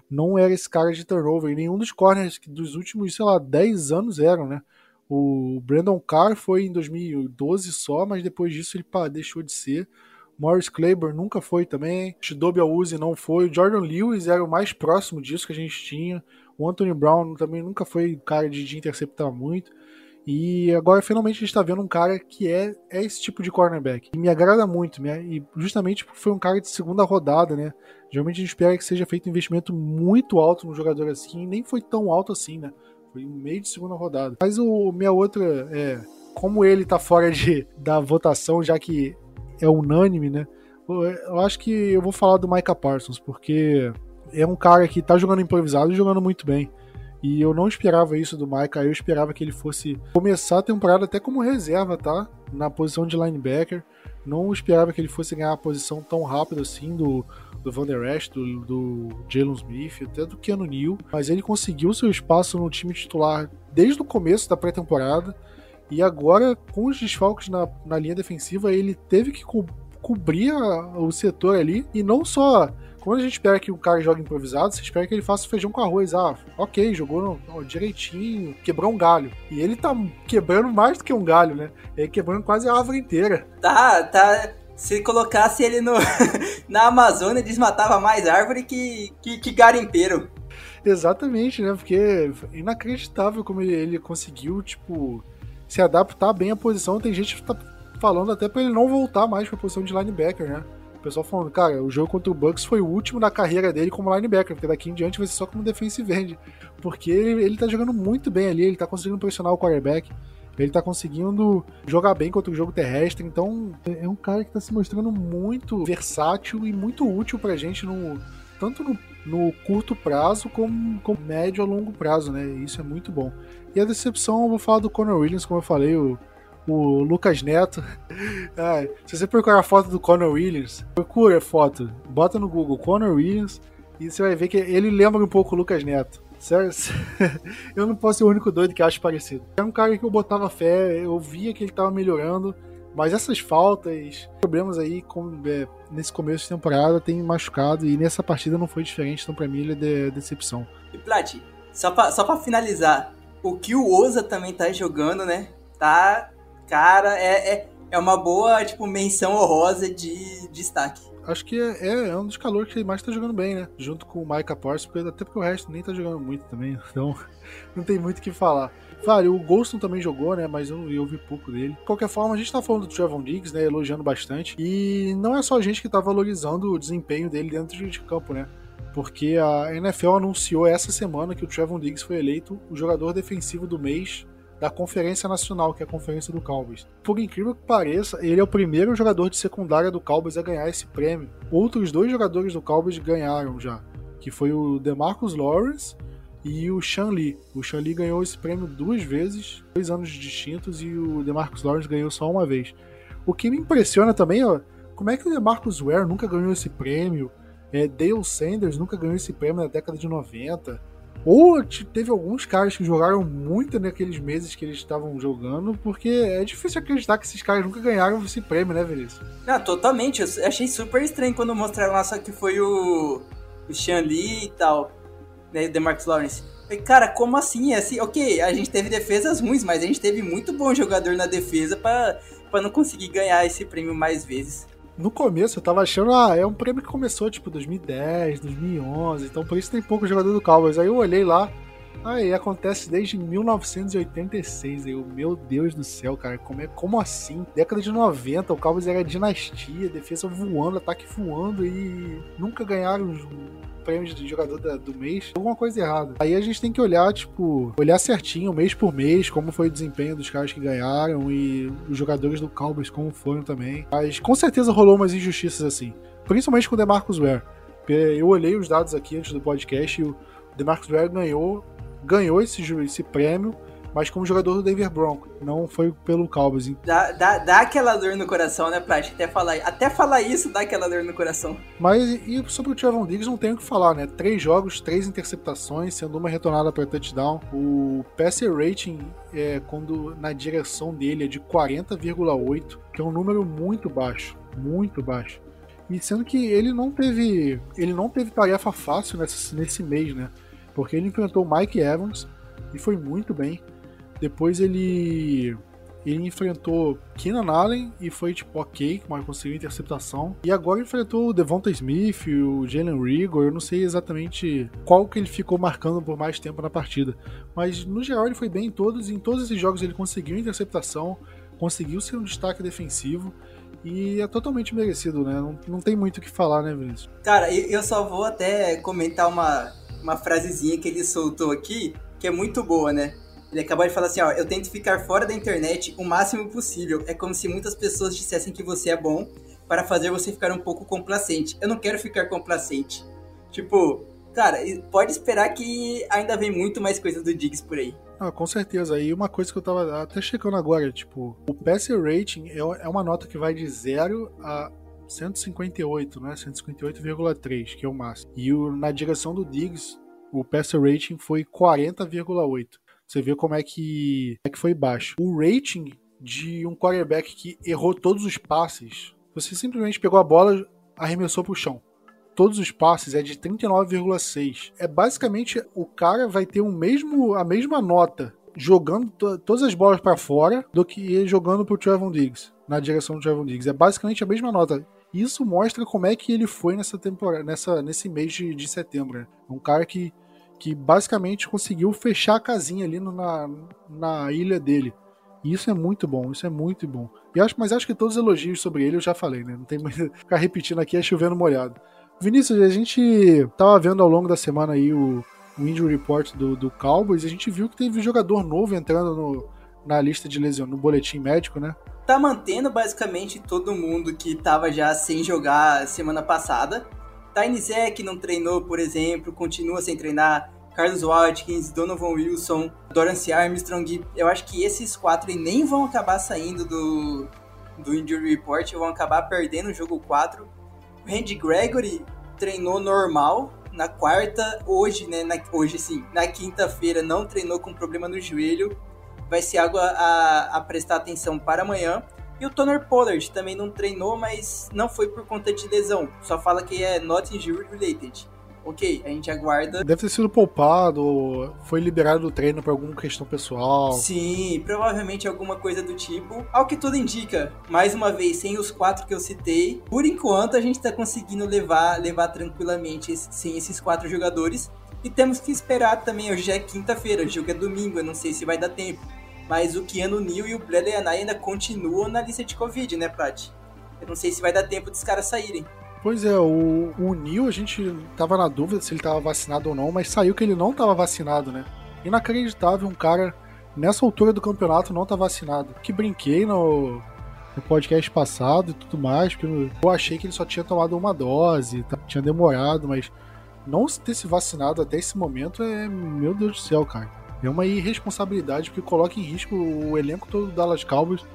não era esse cara de turnover. E nenhum dos corners dos últimos, sei lá, 10 anos eram, né? O Brandon Carr foi em 2012 só, mas depois disso ele pá, deixou de ser. Morris Claiborne nunca foi também. Shidobi Awuzie não foi. O Jordan Lewis era o mais próximo disso que a gente tinha. O Anthony Brown também nunca foi cara de, de interceptar muito. E agora finalmente a gente está vendo um cara que é, é esse tipo de cornerback. E me agrada muito, né? E justamente porque foi um cara de segunda rodada, né? Geralmente a gente espera que seja feito um investimento muito alto no jogador assim, e nem foi tão alto assim, né? Foi meio de segunda rodada. Mas o minha outra é. Como ele tá fora de, da votação, já que é unânime, né? Eu acho que eu vou falar do Micah Parsons, porque é um cara que tá jogando improvisado e jogando muito bem. E eu não esperava isso do Micah, eu esperava que ele fosse começar a temporada até como reserva, tá? Na posição de linebacker. Não esperava que ele fosse ganhar a posição tão rápido assim do, do Van Der Esch, do, do Jalen Smith, até do Keanu Neal. Mas ele conseguiu seu espaço no time titular desde o começo da pré-temporada. E agora, com os desfalques na, na linha defensiva, ele teve que co cobrir a, o setor ali. E não só. Quando a gente espera que o cara jogue improvisado, você espera que ele faça feijão com arroz. Ah, ok, jogou no, no, direitinho, quebrou um galho. E ele tá quebrando mais do que um galho, né? Ele quebrando quase a árvore inteira. Tá, tá. Se colocasse ele no, *laughs* na Amazônia, desmatava mais árvore que, que, que garimpeiro. Exatamente, né? Porque é inacreditável como ele, ele conseguiu, tipo, se adaptar bem à posição. Tem gente que tá falando até para ele não voltar mais pra posição de linebacker, né? O pessoal falando, cara, o jogo contra o Bucks foi o último na carreira dele como linebacker, porque daqui em diante vai ser só como defensive end. Porque ele, ele tá jogando muito bem ali, ele tá conseguindo pressionar o quarterback. Ele tá conseguindo jogar bem contra o jogo terrestre, então é um cara que tá se mostrando muito versátil e muito útil pra gente no, tanto no, no curto prazo como, como médio a longo prazo, né? Isso é muito bom. E a decepção, eu vou falar do Conor Williams, como eu falei, o, o Lucas Neto. *laughs* Se você procurar a foto do Conor Williams, procura a foto, bota no Google Conor Williams e você vai ver que ele lembra um pouco o Lucas Neto. Certo? *laughs* eu não posso ser o único doido que acha parecido. É um cara que eu botava fé, eu via que ele estava melhorando, mas essas faltas, problemas aí com, é, nesse começo de temporada tem machucado e nessa partida não foi diferente, então pra mim ele é de, decepção. E Plat, só só pra finalizar, o que o Oza também tá jogando, né? Tá, cara, é, é, é uma boa, tipo, menção honrosa de destaque acho que é, é, é, um dos calores que mais tá jogando bem, né? Junto com o Micah Parsons, até porque o resto nem tá jogando muito também, *laughs* então não tem muito o que falar. Claro, o Golston também jogou, né? Mas eu, eu vi pouco dele. De qualquer forma, a gente tá falando do Trevon Diggs, né? Elogiando bastante. E não é só a gente que tá valorizando o desempenho dele dentro de campo, né? Porque a NFL anunciou essa semana que o Trevon Diggs foi eleito o jogador defensivo do mês da Conferência Nacional, que é a Conferência do Cowboys. Por incrível que pareça, ele é o primeiro jogador de secundária do Cowboys a ganhar esse prêmio. Outros dois jogadores do Cowboys ganharam já, que foi o DeMarcus Lawrence e o Sean Lee. O Sean Lee ganhou esse prêmio duas vezes, dois anos distintos, e o DeMarcus Lawrence ganhou só uma vez. O que me impressiona também, ó, como é que o DeMarcus Ware nunca ganhou esse prêmio? É, Dale Sanders nunca ganhou esse prêmio na década de 90. Ou teve alguns caras que jogaram muito naqueles meses que eles estavam jogando, porque é difícil acreditar que esses caras nunca ganharam esse prêmio, né, Vinícius? Não, totalmente. Eu achei super estranho quando mostraram lá só que foi o, o Sean Lee e tal, né, o DeMarcus Lawrence. Cara, como assim? É assim? Ok, a gente teve defesas ruins, mas a gente teve muito bom jogador na defesa para não conseguir ganhar esse prêmio mais vezes no começo eu tava achando, ah, é um prêmio que começou tipo 2010, 2011, então por isso tem pouco jogador do Cowboys. Aí eu olhei lá, aí acontece desde 1986. Aí eu, meu Deus do céu, cara, como, é, como assim? Década de 90, o Cowboys era dinastia, defesa voando, ataque voando e nunca ganharam prêmios de jogador da, do mês, alguma coisa errada. Aí a gente tem que olhar, tipo, olhar certinho, mês por mês, como foi o desempenho dos caras que ganharam e os jogadores do Cowboys como foram também. Mas com certeza rolou umas injustiças assim, principalmente com o DeMarcus Ware. Eu olhei os dados aqui antes do podcast e o DeMarcus Ware ganhou, ganhou esse, esse prêmio mas como jogador do Denver Broncos, não foi pelo Cowboys. Dá, dá, dá aquela dor no coração, né, Plat? Até falar, até falar isso dá aquela dor no coração. Mas e sobre o Trevon Diggs não tenho o que falar, né? Três jogos, três interceptações, sendo uma retornada para touchdown. O passer rating é, quando na direção dele é de 40,8, que é um número muito baixo, muito baixo. E sendo que ele não teve, ele não teve tarefa fácil nessa, nesse mês, né? Porque ele enfrentou o Mike Evans e foi muito bem. Depois ele ele enfrentou Keenan Allen e foi tipo ok, mas conseguiu interceptação. E agora enfrentou o Devonta Smith, o Jalen Rigor. Eu não sei exatamente qual que ele ficou marcando por mais tempo na partida. Mas no geral ele foi bem em todos. Em todos esses jogos ele conseguiu interceptação, conseguiu ser um destaque defensivo. E é totalmente merecido, né? Não, não tem muito o que falar, né, Vinícius? Cara, eu só vou até comentar uma, uma frasezinha que ele soltou aqui, que é muito boa, né? Ele acabou de falar assim, ó, eu tento ficar fora da internet o máximo possível. É como se muitas pessoas dissessem que você é bom para fazer você ficar um pouco complacente. Eu não quero ficar complacente. Tipo, cara, pode esperar que ainda vem muito mais coisas do Diggs por aí. Ah, com certeza. E uma coisa que eu tava até checando agora, tipo, o passer rating é, é uma nota que vai de 0 a 158, né? 158,3, que é o máximo. E o, na direção do Diggs, o passer rating foi 40,8. Você vê como é que, é que foi baixo. O rating de um quarterback que errou todos os passes, você simplesmente pegou a bola, arremessou pro chão. Todos os passes é de 39,6. É basicamente o cara vai ter o mesmo, a mesma nota jogando todas as bolas para fora do que jogando pro Trevon Diggs, na direção do Trevon Diggs. É basicamente a mesma nota. Isso mostra como é que ele foi nessa temporada, nessa, nesse mês de, de setembro. Né? Um cara que que basicamente conseguiu fechar a casinha ali na, na ilha dele. E isso é muito bom, isso é muito bom. E acho, mas acho que todos os elogios sobre ele eu já falei, né? Não tem mais *laughs* ficar repetindo aqui, é chovendo molhado. Vinícius, a gente tava vendo ao longo da semana aí o, o injury report do, do Cowboys, a gente viu que teve jogador novo entrando no, na lista de lesão, no boletim médico, né? Tá mantendo basicamente todo mundo que tava já sem jogar semana passada. Tiny Zek não treinou, por exemplo, continua sem treinar. Carlos Watkins, Donovan Wilson, Dorance Armstrong. Eu acho que esses quatro nem vão acabar saindo do, do Injury Report, vão acabar perdendo o jogo 4. O Randy Gregory treinou normal na quarta, hoje, né? Na, hoje sim, na quinta-feira não treinou com problema no joelho. Vai ser algo a, a, a prestar atenção para amanhã. E o Toner Pollard também não treinou, mas não foi por conta de lesão. Só fala que é not injury related. Ok, a gente aguarda. Deve ter sido poupado, foi liberado do treino por alguma questão pessoal. Sim, provavelmente alguma coisa do tipo. Ao que tudo indica, mais uma vez, sem os quatro que eu citei, por enquanto a gente tá conseguindo levar, levar tranquilamente sem esses quatro jogadores. E temos que esperar também, hoje já é quinta-feira, o jogo é domingo, eu não sei se vai dar tempo. Mas o Keanu Neal e o Bradley Anai ainda continuam na lista de Covid, né, Prat? Eu não sei se vai dar tempo dos caras saírem. Pois é, o, o Neil a gente tava na dúvida se ele tava vacinado ou não, mas saiu que ele não tava vacinado, né? Inacreditável um cara nessa altura do campeonato não tá vacinado. Que brinquei no, no podcast passado e tudo mais, porque eu achei que ele só tinha tomado uma dose, tá, tinha demorado, mas não ter se vacinado até esse momento é, meu Deus do céu, cara. É uma irresponsabilidade que coloca em risco o elenco todo do Dallas Cowboys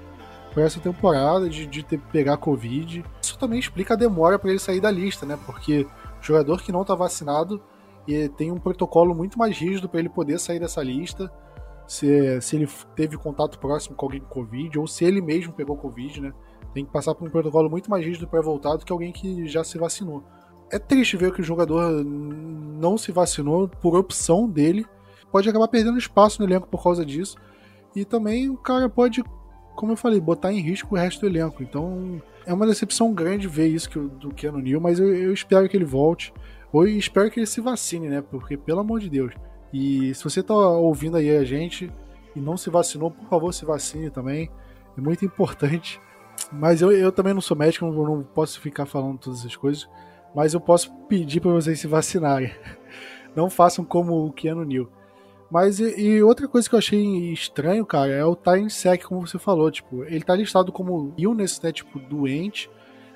por essa temporada de, de ter, pegar Covid. Isso também explica a demora para ele sair da lista, né? Porque jogador que não está vacinado e tem um protocolo muito mais rígido para ele poder sair dessa lista. Se, se ele teve contato próximo com alguém com Covid, ou se ele mesmo pegou Covid, né? Tem que passar por um protocolo muito mais rígido para voltar do que alguém que já se vacinou. É triste ver que o jogador não se vacinou por opção dele pode acabar perdendo espaço no elenco por causa disso. E também o cara pode, como eu falei, botar em risco o resto do elenco. Então é uma decepção grande ver isso que, do Keanu Neal, mas eu, eu espero que ele volte. Ou espero que ele se vacine, né? Porque, pelo amor de Deus. E se você tá ouvindo aí a gente e não se vacinou, por favor, se vacine também. É muito importante. Mas eu, eu também não sou médico, não, não posso ficar falando todas essas coisas. Mas eu posso pedir para vocês se vacinarem. *laughs* Não façam como o Keanu Neal. Mas e, e, outra coisa que eu achei estranho, cara, é o time sec, como você falou. Tipo, ele tá listado como illness, né? Tipo, doente.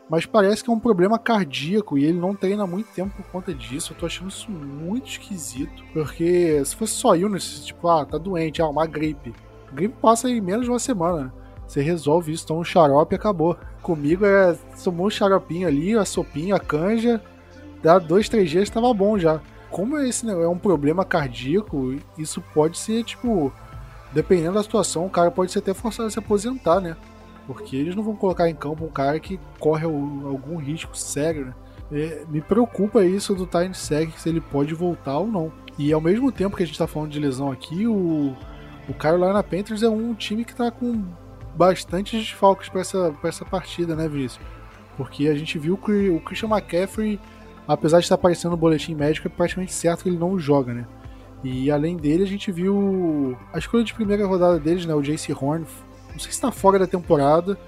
mas parece que é um problema cardíaco e ele não treina muito tempo por conta disso. Eu tô achando isso muito esquisito, porque se fosse só illness, tipo, ah, tá doente, ah, uma gripe. A gripe passa em menos de uma semana? Você resolve isso, toma um xarope e acabou. Comigo é tomou um xaropinho ali, a sopinha, a canja, dá dois, três dias tava bom já. Como esse é um problema cardíaco, isso pode ser, tipo, dependendo da situação, o cara pode ser até forçado a se aposentar, né? Porque eles não vão colocar em campo um cara que corre algum risco sério, né? É, me preocupa isso do Tiny Seg, se ele pode voltar ou não. E ao mesmo tempo que a gente tá falando de lesão aqui, o, o Carolina Panthers é um time que tá com bastante desfalques para essa, pra essa partida, né, Vinícius? Porque a gente viu que o Christian McCaffrey, apesar de estar aparecendo no boletim médico, é praticamente certo que ele não joga, né? E além dele, a gente viu a escolha de primeira rodada deles, né? O JC Horn. Não sei se está fora da temporada,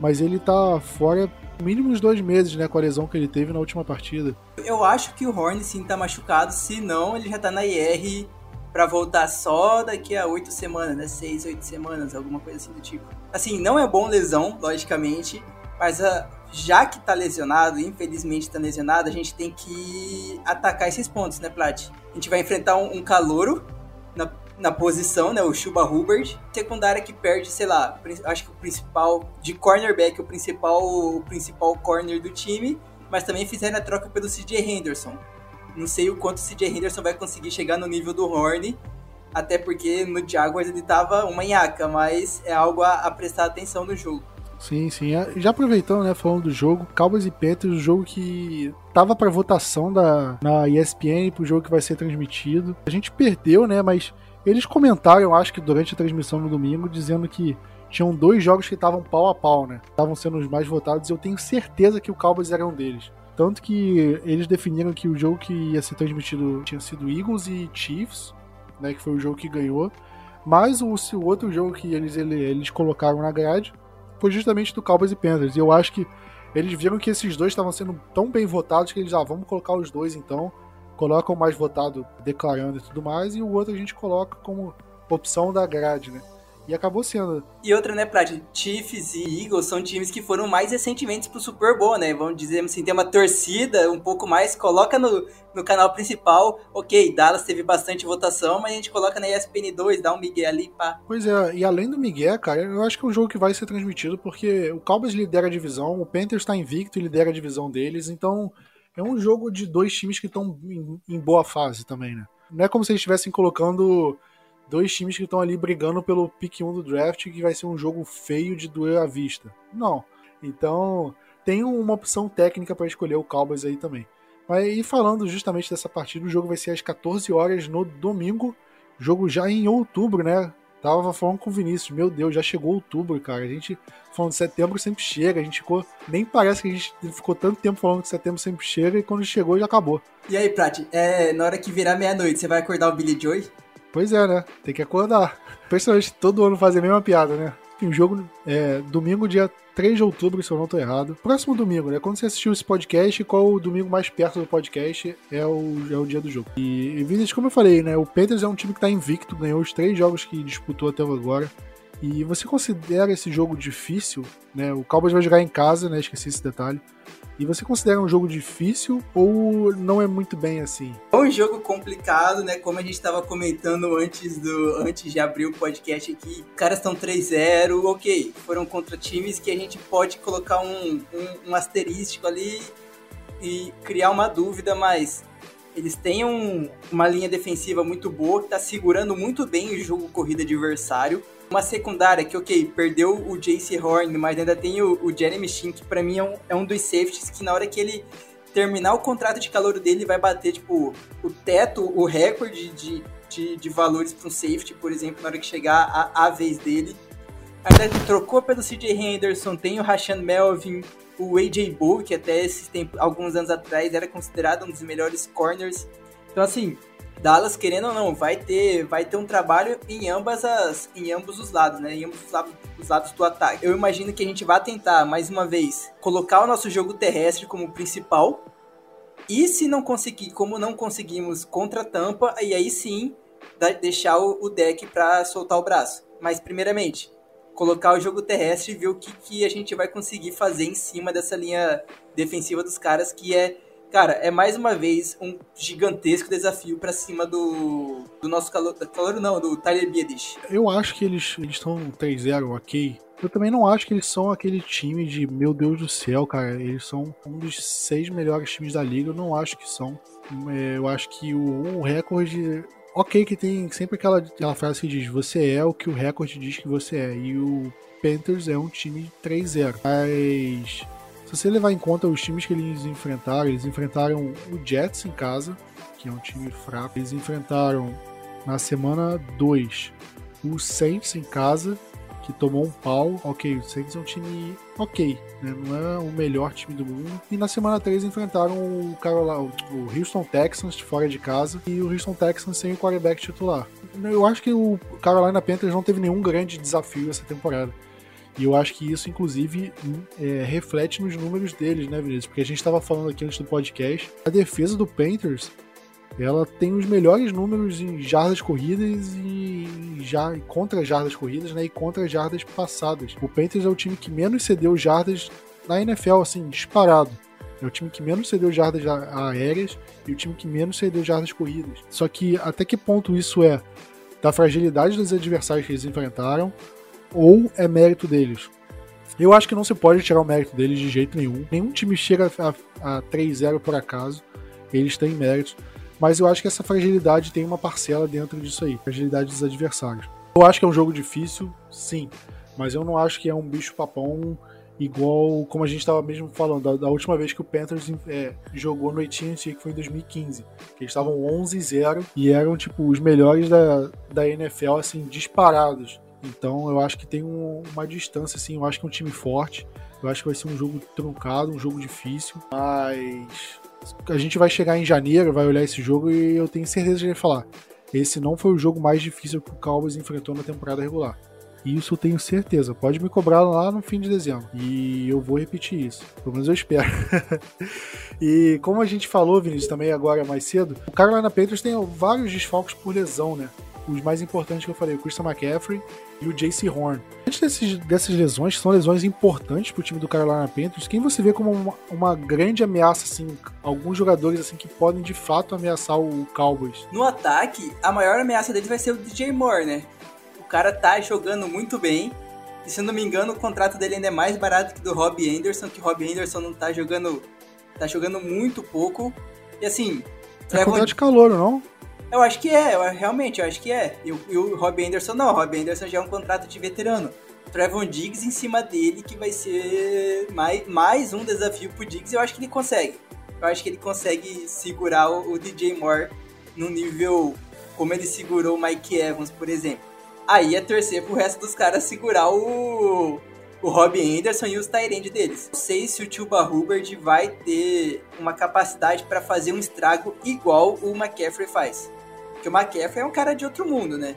mas ele está fora mínimo uns dois meses, né? Com a lesão que ele teve na última partida. Eu acho que o Horn sim tá machucado, se não, ele já tá na IR para voltar só daqui a oito semanas, né? Seis, oito semanas, alguma coisa assim do tipo. Assim, não é bom lesão, logicamente, mas uh, já que tá lesionado, infelizmente tá lesionado, a gente tem que atacar esses pontos, né, Plat? A gente vai enfrentar um, um calouro na, na posição, né, o Chuba Hubbard, secundária que perde, sei lá, acho que o principal, de cornerback, o principal, o principal corner do time, mas também fizeram a troca pelo CJ Henderson. Não sei o quanto o CJ Henderson vai conseguir chegar no nível do Horn, até porque no Jaguars ele tava uma nhaca, mas é algo a, a prestar atenção no jogo. Sim, sim. É, já aproveitando, né, falando do jogo, Cowboys e Panthers, o jogo que tava para votação da, na ESPN pro jogo que vai ser transmitido. A gente perdeu, né, mas eles comentaram, acho que durante a transmissão no domingo, dizendo que tinham dois jogos que estavam pau a pau, né? Estavam sendo os mais votados e eu tenho certeza que o Cowboys era um deles. Tanto que eles definiram que o jogo que ia ser transmitido tinha sido Eagles e Chiefs, né, que foi o jogo que ganhou. Mas o, o outro jogo que eles, eles colocaram na grade foi justamente do Cowboys e Panthers. E eu acho que eles viram que esses dois estavam sendo tão bem votados que eles, ah, vamos colocar os dois então. Colocam o mais votado declarando e tudo mais, e o outro a gente coloca como opção da grade, né? E acabou sendo. E outra, né, Prat? Chiefs e Eagles são times que foram mais recentemente pro Super Bowl, né? Vamos dizer assim, tem uma torcida um pouco mais, coloca no, no canal principal. Ok, Dallas teve bastante votação, mas a gente coloca na ESPN 2, dá um Miguel ali, pá. Pois é, e além do Miguel, cara, eu acho que é um jogo que vai ser transmitido, porque o Cowboys lidera a divisão, o Panthers tá invicto e lidera a divisão deles, então é um jogo de dois times que estão em, em boa fase também, né? Não é como se eles estivessem colocando dois times que estão ali brigando pelo pick 1 do draft, que vai ser um jogo feio de doer à vista. Não. Então, tem uma opção técnica para escolher o Cowboys aí também. Mas e falando justamente dessa partida, o jogo vai ser às 14 horas no domingo, jogo já em outubro, né? Tava falando com o Vinícius, meu Deus, já chegou outubro, cara. A gente falando de setembro sempre chega, a gente ficou. Nem parece que a gente ficou tanto tempo falando que setembro sempre chega e quando chegou já acabou. E aí, Prat, é, na hora que virar meia-noite, você vai acordar o Billy Joy? Pois é, né? Tem que acordar. Personagem todo ano fazer a mesma piada, né? Um jogo é domingo, dia 3 de outubro, se eu não tô errado. Próximo domingo, né? Quando você assistiu esse podcast, qual o domingo mais perto do podcast é o, é o dia do jogo. E, e como eu falei, né? O Panthers é um time que tá invicto, ganhou os três jogos que disputou até agora. E você considera esse jogo difícil, né? O Cowboys vai jogar em casa, né? Esqueci esse detalhe. E você considera um jogo difícil ou não é muito bem assim? É um jogo complicado, né? Como a gente estava comentando antes do antes de abrir o podcast aqui. Caras estão 3-0, ok. Foram contra times que a gente pode colocar um, um, um asterístico ali e criar uma dúvida, mas eles têm um, uma linha defensiva muito boa que está segurando muito bem o jogo corrida adversário uma secundária que, ok, perdeu o Jace Horn, mas ainda tem o, o Jeremy Shin, que pra mim é um, é um dos safeties que na hora que ele terminar o contrato de calor dele, vai bater, tipo, o teto, o recorde de, de, de valores para um safety, por exemplo, na hora que chegar a, a vez dele. Ainda trocou pelo CJ Henderson, tem o Rashan Melvin, o AJ Bull, que até esses tempos, alguns anos atrás era considerado um dos melhores corners. Então, assim, Dallas, querendo ou não, vai ter, vai ter um trabalho em ambas as, em ambos os lados, né? Em ambos os lados, os lados do ataque. Eu imagino que a gente vai tentar mais uma vez colocar o nosso jogo terrestre como principal. E se não conseguir, como não conseguimos contra a Tampa, e aí sim deixar o, o deck para soltar o braço. Mas primeiramente, colocar o jogo terrestre e ver o que, que a gente vai conseguir fazer em cima dessa linha defensiva dos caras, que é, cara, é mais uma vez um gigantesco desafio para cima do, do nosso calor, calor não, do Tyler. Eu acho que eles estão 3-0, ok. Eu também não acho que eles são aquele time de, meu Deus do céu, cara, eles são um dos seis melhores times da liga, eu não acho que são. É, eu acho que o, o recorde ok que tem sempre aquela, aquela frase que diz você é o que o recorde diz que você é. E o Panthers é um time 3-0. Mas se você levar em conta os times que eles enfrentaram, eles enfrentaram o Jets em casa, que é um time fraco. Eles enfrentaram na semana 2 o Saints em casa, que tomou um pau. Ok, o Saints é um time ok, né? não é o melhor time do mundo. E na semana 3 enfrentaram o, Carolina, o Houston Texans fora de casa e o Houston Texans sem o quarterback titular. Eu acho que o Carolina Panthers não teve nenhum grande desafio essa temporada. E eu acho que isso, inclusive, é, reflete nos números deles, né, Vinícius? Porque a gente estava falando aqui antes do podcast. A defesa do Panthers ela tem os melhores números em jardas corridas e já contra jardas corridas, né, e contra jardas passadas. O Panthers é o time que menos cedeu jardas na NFL, assim, disparado. É o time que menos cedeu jardas aéreas e o time que menos cedeu jardas corridas. Só que até que ponto isso é da fragilidade dos adversários que eles enfrentaram ou é mérito deles? Eu acho que não se pode tirar o mérito deles de jeito nenhum. Nenhum time chega a, a 3-0 por acaso. Eles têm méritos. Mas eu acho que essa fragilidade tem uma parcela dentro disso aí, fragilidade dos adversários. Eu acho que é um jogo difícil, sim, mas eu não acho que é um bicho papão igual como a gente estava mesmo falando da, da, última vez que o Panthers é, jogou no AT&T, que foi em 2015, que eles estavam 11-0 e eram tipo os melhores da, da NFL assim disparados. Então eu acho que tem um, uma distância assim, eu acho que é um time forte. Eu acho que vai ser um jogo truncado, um jogo difícil, mas a gente vai chegar em janeiro, vai olhar esse jogo e eu tenho certeza de vai falar. Esse não foi o jogo mais difícil que o Cowboys enfrentou na temporada regular. Isso eu tenho certeza. Pode me cobrar lá no fim de dezembro. E eu vou repetir isso. Pelo menos eu espero. *laughs* e como a gente falou, Vinícius, também agora mais cedo, o Carolina Panthers tem vários desfalques por lesão, né? Os mais importantes que eu falei, o Christian McCaffrey e o JC Horn. Antes desses, dessas lesões, que são lesões importantes para o time do Carolina Panthers, quem você vê como uma, uma, grande ameaça, assim, alguns jogadores assim que podem de fato ameaçar o Cowboys? No ataque, a maior ameaça deles vai ser o DJ Moore, né? O cara tá jogando muito bem. E se eu não me engano, o contrato dele ainda é mais barato que do Robbie Anderson, que o Robbie Anderson não tá jogando. tá jogando muito pouco. E assim. É contrato de calor, não? Eu acho que é, eu, realmente, eu acho que é. E o, e o Rob Anderson não, o Rob Anderson já é um contrato de veterano. Trevon Diggs em cima dele, que vai ser mais, mais um desafio pro Diggs, eu acho que ele consegue. Eu acho que ele consegue segurar o, o DJ Moore no nível como ele segurou o Mike Evans, por exemplo. Aí é torcer pro resto dos caras segurar o, o Rob Anderson e os Tyrande deles. Não sei se o Chuba Hubbard vai ter uma capacidade para fazer um estrago igual o McCaffrey faz. Porque o McCaffrey é um cara de outro mundo, né?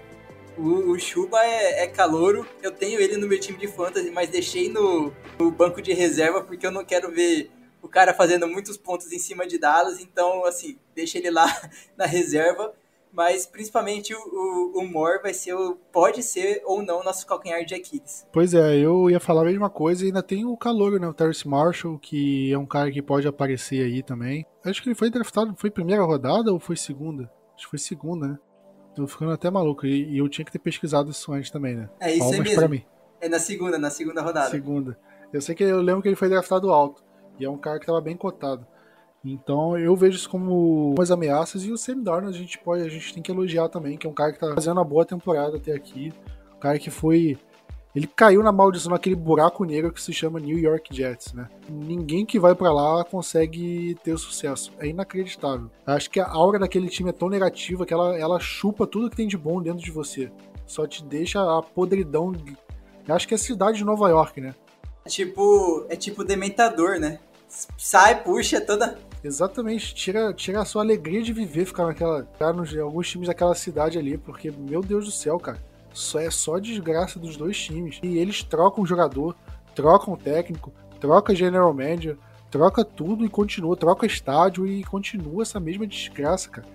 O, o Chuba é, é calouro, eu tenho ele no meu time de fantasy, mas deixei no, no banco de reserva porque eu não quero ver o cara fazendo muitos pontos em cima de Dallas, então, assim, deixa ele lá *laughs* na reserva. Mas principalmente o, o, o Moore vai ser, o, pode ser ou não, nosso calcanhar de Aquiles. Pois é, eu ia falar a mesma coisa e ainda tem o calor, né? O Terrence Marshall, que é um cara que pode aparecer aí também. Acho que ele foi draftado, foi primeira rodada ou foi segunda? Acho que foi segunda, né? Tô ficando até maluco. E, e eu tinha que ter pesquisado isso antes também, né? É isso Palmas aí mesmo. Pra mim. É na segunda, na segunda rodada. Segunda. Eu sei que eu lembro que ele foi draftado alto. E é um cara que tava bem cotado. Então eu vejo isso como umas ameaças. E o Sam Darnold a gente pode, a gente tem que elogiar também, que é um cara que tá fazendo uma boa temporada até aqui. Um cara que foi ele caiu na maldição naquele buraco negro que se chama New York Jets, né? Ninguém que vai para lá consegue ter sucesso. É inacreditável. Acho que a aura daquele time é tão negativa que ela, ela chupa tudo que tem de bom dentro de você. Só te deixa a podridão. Acho que é a cidade de Nova York, né? É tipo, é tipo dementador, né? Sai, puxa toda. Exatamente, tira, tira a sua alegria de viver, ficar naquela. Ficar nos alguns times daquela cidade ali, porque, meu Deus do céu, cara só é só desgraça dos dois times. E eles trocam o jogador, trocam o técnico, troca general manager, troca tudo e continua, troca estádio e continua essa mesma desgraça, cara.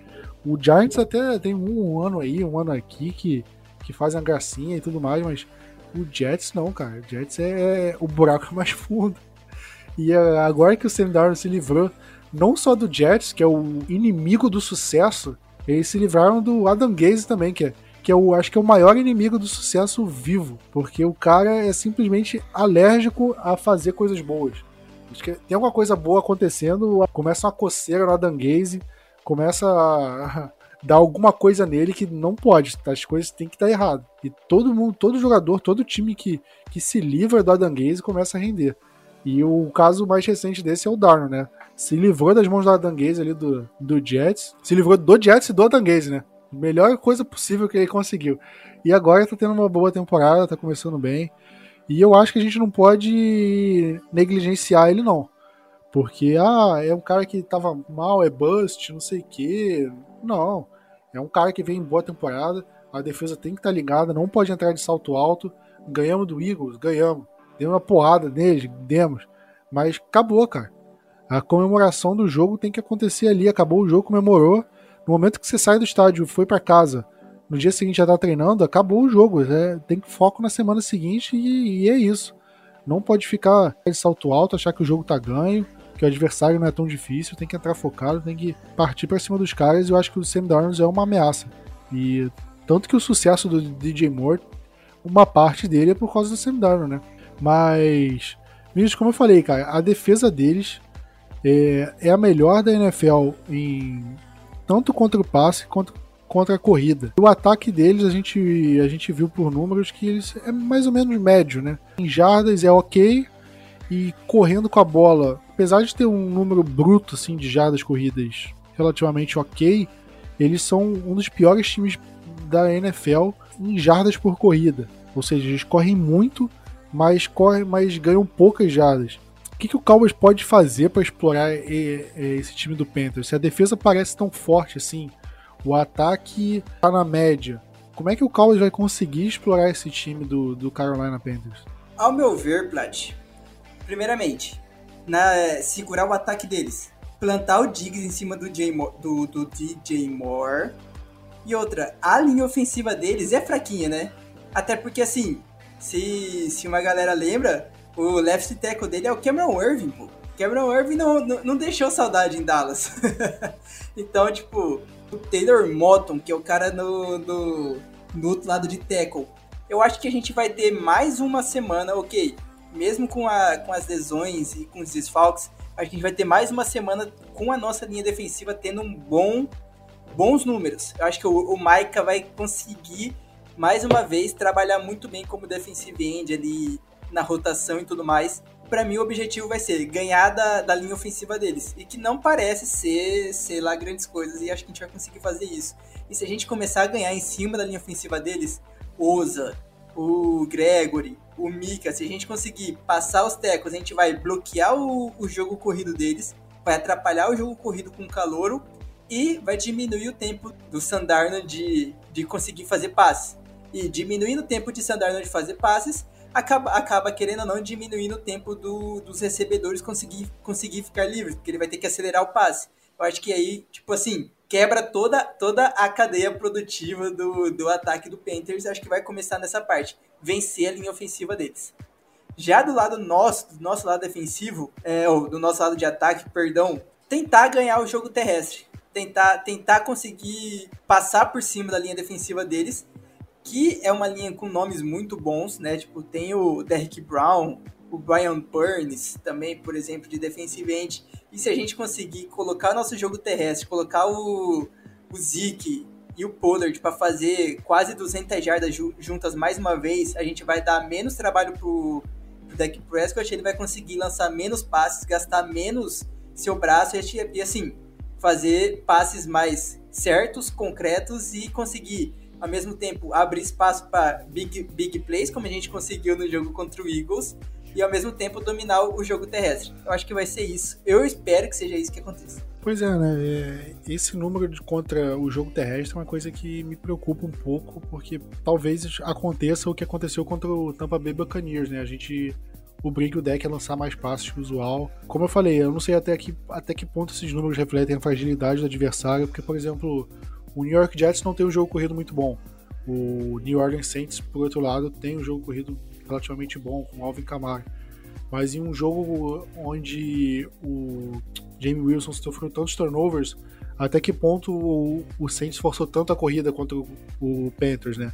O Giants até tem um, ano aí, um ano aqui que, que faz uma gracinha e tudo mais, mas O Jets não, cara. O Jets é, é o buraco *laughs* mais fundo. E é, agora que o Sam Darnold se livrou não só do Jets, que é o inimigo do sucesso, eles se livraram do Adam Gaze também, que é, que é o, acho que é o maior inimigo do sucesso vivo, porque o cara é simplesmente alérgico a fazer coisas boas. Acho que tem alguma coisa boa acontecendo, começa uma coceira no Adam começa a dar alguma coisa nele que não pode, as coisas têm que estar errado. E todo mundo, todo jogador, todo time que, que se livra do Adam começa a render. E o caso mais recente desse é o Darno, né? Se livrou das mãos do Adanguese ali do, do Jets. Se livrou do Jets e do Adanguese, né? Melhor coisa possível que ele conseguiu. E agora tá tendo uma boa temporada, tá começando bem. E eu acho que a gente não pode negligenciar ele, não. Porque, ah, é um cara que tava mal, é bust, não sei o quê. Não. É um cara que vem em boa temporada. A defesa tem que estar tá ligada, não pode entrar de salto alto. Ganhamos do Eagles, ganhamos. Deu uma porrada neles, demos. Mas acabou, cara. A comemoração do jogo tem que acontecer ali. Acabou o jogo, comemorou. No momento que você sai do estádio, foi para casa, no dia seguinte já tá treinando, acabou o jogo. É, tem foco na semana seguinte e, e, é isso. Não pode ficar de salto alto, achar que o jogo tá ganho, que o adversário não é tão difícil. Tem que entrar focado, tem que partir para cima dos caras. E eu acho que o Sam Darnold é uma ameaça. E tanto que o sucesso do DJ Moore, uma parte dele é por causa do Sam Darnold, né? Mas, meninos, como eu falei, cara, a defesa deles é, é a melhor da NFL em tanto contra o passe quanto contra a corrida. O ataque deles a gente, a gente viu por números que eles é mais ou menos médio, né? Em jardas é ok e correndo com a bola, apesar de ter um número bruto assim de jardas corridas relativamente ok, eles são um dos piores times da NFL em jardas por corrida. Ou seja, eles correm muito mas corre, mas ganham poucas jardas. O que, que o Cowboys pode fazer para explorar esse time do Panthers? Se a defesa parece tão forte assim, o ataque tá na média. Como é que o Cowboys vai conseguir explorar esse time do, do Carolina Panthers? Ao meu ver, Plat, primeiramente, na, segurar o ataque deles. Plantar o Diggs em cima do, J, do, do DJ Moore. E outra, a linha ofensiva deles é fraquinha, né? Até porque, assim, se, se uma galera lembra, o left tackle dele é o Cameron Irving, pô. Cameron Irving não, não, não deixou saudade em Dallas. *laughs* então, tipo, o Taylor Moton, que é o cara no, no, no outro lado de tackle. Eu acho que a gente vai ter mais uma semana, ok. Mesmo com, a, com as lesões e com os desfalques, a gente vai ter mais uma semana com a nossa linha defensiva tendo um bom, bons números. Eu acho que o, o vai conseguir mais uma vez, trabalhar muito bem como defensive end ali na rotação e tudo mais. Para mim, o objetivo vai ser ganhar da, da linha ofensiva deles. E que não parece ser, ser lá grandes coisas, e acho que a gente vai conseguir fazer isso. E se a gente começar a ganhar em cima da linha ofensiva deles, Oza, o Gregory, o Mika, se a gente conseguir passar os tecos, a gente vai bloquear o, o jogo corrido deles, vai atrapalhar o jogo corrido com o calouro e vai diminuir o tempo do Sandarno de, de conseguir fazer passe e diminuindo o tempo de Sandarno de fazer passes, acaba, acaba querendo ou não diminuindo o tempo do, dos recebedores conseguir, conseguir ficar livres, porque ele vai ter que acelerar o passe. Eu acho que aí, tipo assim, quebra toda, toda a cadeia produtiva do, do ataque do Panthers. Acho que vai começar nessa parte, vencer a linha ofensiva deles. Já do lado nosso, do nosso lado defensivo, é, ou do nosso lado de ataque, perdão, tentar ganhar o jogo terrestre. Tentar, tentar conseguir passar por cima da linha defensiva deles que é uma linha com nomes muito bons, né? Tipo, tem o Derrick Brown, o Brian Burns também, por exemplo, de defensive end. E se a gente conseguir colocar o nosso jogo terrestre, colocar o, o Zeke e o Pollard para fazer quase 200 jardas juntas mais uma vez, a gente vai dar menos trabalho pro, pro Dak Prescott, ele vai conseguir lançar menos passes, gastar menos seu braço e, e assim, fazer passes mais certos, concretos e conseguir ao mesmo tempo abrir espaço para big, big plays, como a gente conseguiu no jogo contra o Eagles, e ao mesmo tempo dominar o jogo terrestre. Eu acho que vai ser isso. Eu espero que seja isso que aconteça. Pois é, né? É, esse número de contra o jogo terrestre é uma coisa que me preocupa um pouco, porque talvez aconteça o que aconteceu contra o Tampa Bay Buccaneers, né? A gente obrigue o deck a lançar mais passes que o usual. Como eu falei, eu não sei até que, até que ponto esses números refletem a fragilidade do adversário, porque, por exemplo, o New York Jets não tem um jogo corrido muito bom. O New Orleans Saints, por outro lado, tem um jogo corrido relativamente bom com Alvin Kamara. Mas em um jogo onde o Jamie Wilson sofreu tantos turnovers, até que ponto o, o Saints forçou tanto a corrida contra o, o Panthers, né?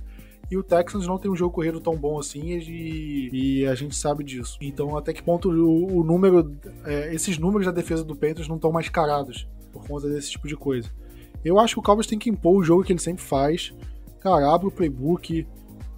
E o Texans não tem um jogo corrido tão bom assim e, e a gente sabe disso. Então, até que ponto o, o número, é, esses números da defesa do Panthers não estão mascarados por conta desse tipo de coisa. Eu acho que o Cowboys tem que impor o jogo que ele sempre faz. Cara, abre o playbook,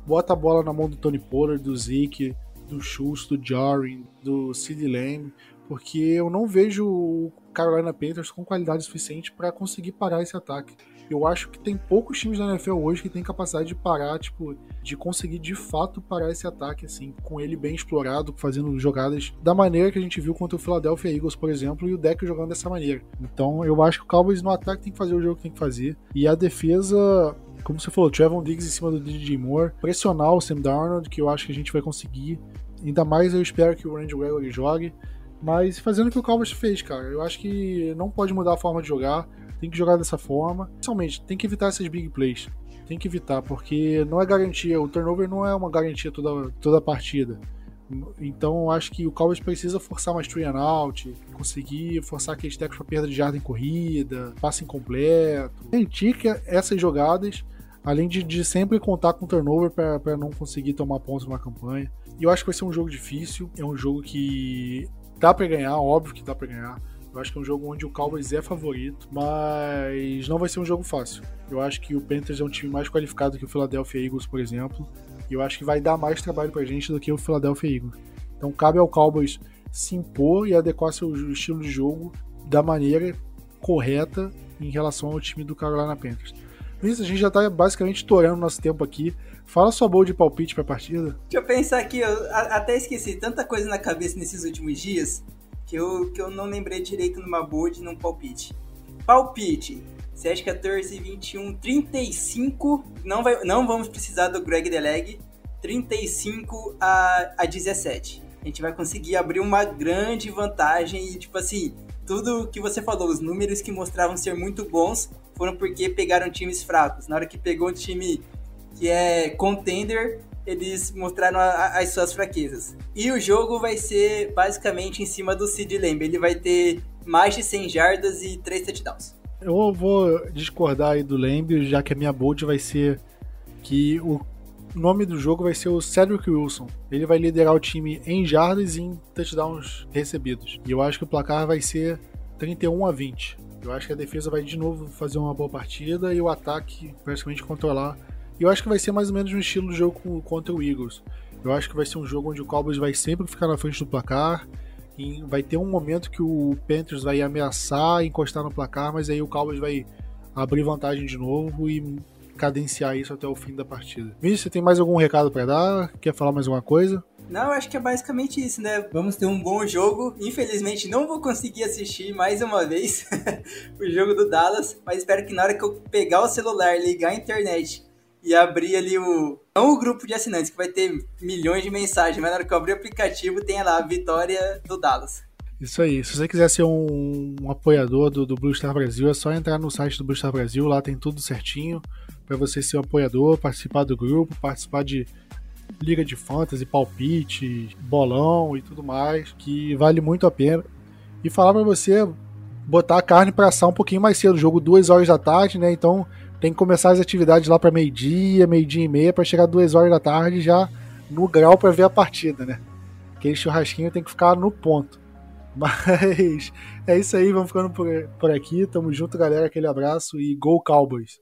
bota a bola na mão do Tony Pollard, do Zeke, do Schultz, do Jarin, do Sid Lamb, porque eu não vejo o Carolina Panthers com qualidade suficiente para conseguir parar esse ataque. Eu acho que tem poucos times da NFL hoje que tem capacidade de parar, tipo, de conseguir de fato parar esse ataque, assim, com ele bem explorado, fazendo jogadas da maneira que a gente viu contra o Philadelphia Eagles, por exemplo, e o deck jogando dessa maneira. Então eu acho que o Cowboys no ataque tem que fazer o jogo que tem que fazer. E a defesa, como você falou, Trevon Diggs em cima do DJ Moore, pressionar o Sam Darnold, que eu acho que a gente vai conseguir. Ainda mais eu espero que o Randy Gregory jogue. Mas fazendo o que o Cowboys fez, cara. Eu acho que não pode mudar a forma de jogar tem que jogar dessa forma. Principalmente, tem que evitar essas big plays. Tem que evitar, porque não é garantia. O turnover não é uma garantia toda, toda a partida. Então eu acho que o Cowboys precisa forçar mais three and out, conseguir forçar aqueles tecos para perda de jarda em corrida, passe incompleto. Garantir que essas jogadas, além de, de sempre contar com turnover para não conseguir tomar pontos numa campanha. E eu acho que vai ser um jogo difícil, é um jogo que dá para ganhar, óbvio que dá para ganhar. Eu acho que é um jogo onde o Cowboys é favorito, mas não vai ser um jogo fácil. Eu acho que o Panthers é um time mais qualificado que o Philadelphia Eagles, por exemplo, e eu acho que vai dar mais trabalho pra gente do que o Philadelphia Eagles. Então cabe ao Cowboys se impor e adequar seu estilo de jogo da maneira correta em relação ao time do Carolina Panthers. Isso, a gente já tá basicamente estourando nosso tempo aqui. Fala sua boa de palpite pra partida. Deixa eu pensar aqui, eu até esqueci tanta coisa na cabeça nesses últimos dias que eu, que eu não lembrei direito numa board num palpite. Palpite. 7, 14, 21, 35. Não, vai, não vamos precisar do Greg Deleg. 35 a, a 17. A gente vai conseguir abrir uma grande vantagem e, tipo assim, tudo que você falou, os números que mostravam ser muito bons foram porque pegaram times fracos. Na hora que pegou um time que é contender, eles mostraram a, as suas fraquezas. E o jogo vai ser basicamente em cima do Sid Lamb. Ele vai ter mais de 100 jardas e 3 touchdowns. Eu vou discordar aí do Lamb, já que a minha bold vai ser que o nome do jogo vai ser o Cedric Wilson. Ele vai liderar o time em jardas e em touchdowns recebidos. E eu acho que o placar vai ser 31 a 20. Eu acho que a defesa vai de novo fazer uma boa partida e o ataque praticamente controlar e eu acho que vai ser mais ou menos um estilo de jogo contra o Eagles. Eu acho que vai ser um jogo onde o Cowboys vai sempre ficar na frente do placar. E vai ter um momento que o Panthers vai ameaçar encostar no placar, mas aí o Cowboys vai abrir vantagem de novo e cadenciar isso até o fim da partida. Vinícius, você tem mais algum recado para dar? Quer falar mais alguma coisa? Não, acho que é basicamente isso, né? Vamos ter um bom jogo. Infelizmente, não vou conseguir assistir mais uma vez *laughs* o jogo do Dallas, mas espero que na hora que eu pegar o celular, ligar a internet e abrir ali o. Não o grupo de assinantes, que vai ter milhões de mensagens, mas na hora que eu abrir o aplicativo, tem lá a vitória do Dallas. Isso aí. Se você quiser ser um, um apoiador do, do Blue Star Brasil, é só entrar no site do Blue Star Brasil, lá tem tudo certinho para você ser um apoiador, participar do grupo, participar de liga de fantasy, palpite, bolão e tudo mais, que vale muito a pena. E falar para você botar a carne para assar um pouquinho mais cedo, jogo duas horas da tarde, né? Então tem que começar as atividades lá para meio-dia, meio-dia e meia, para chegar duas horas da tarde já no grau para ver a partida, né? Aquele churrasquinho tem que ficar no ponto. *laughs* Mas é isso aí, vamos ficando por, por aqui. Tamo junto, galera. Aquele abraço e Go Cowboys!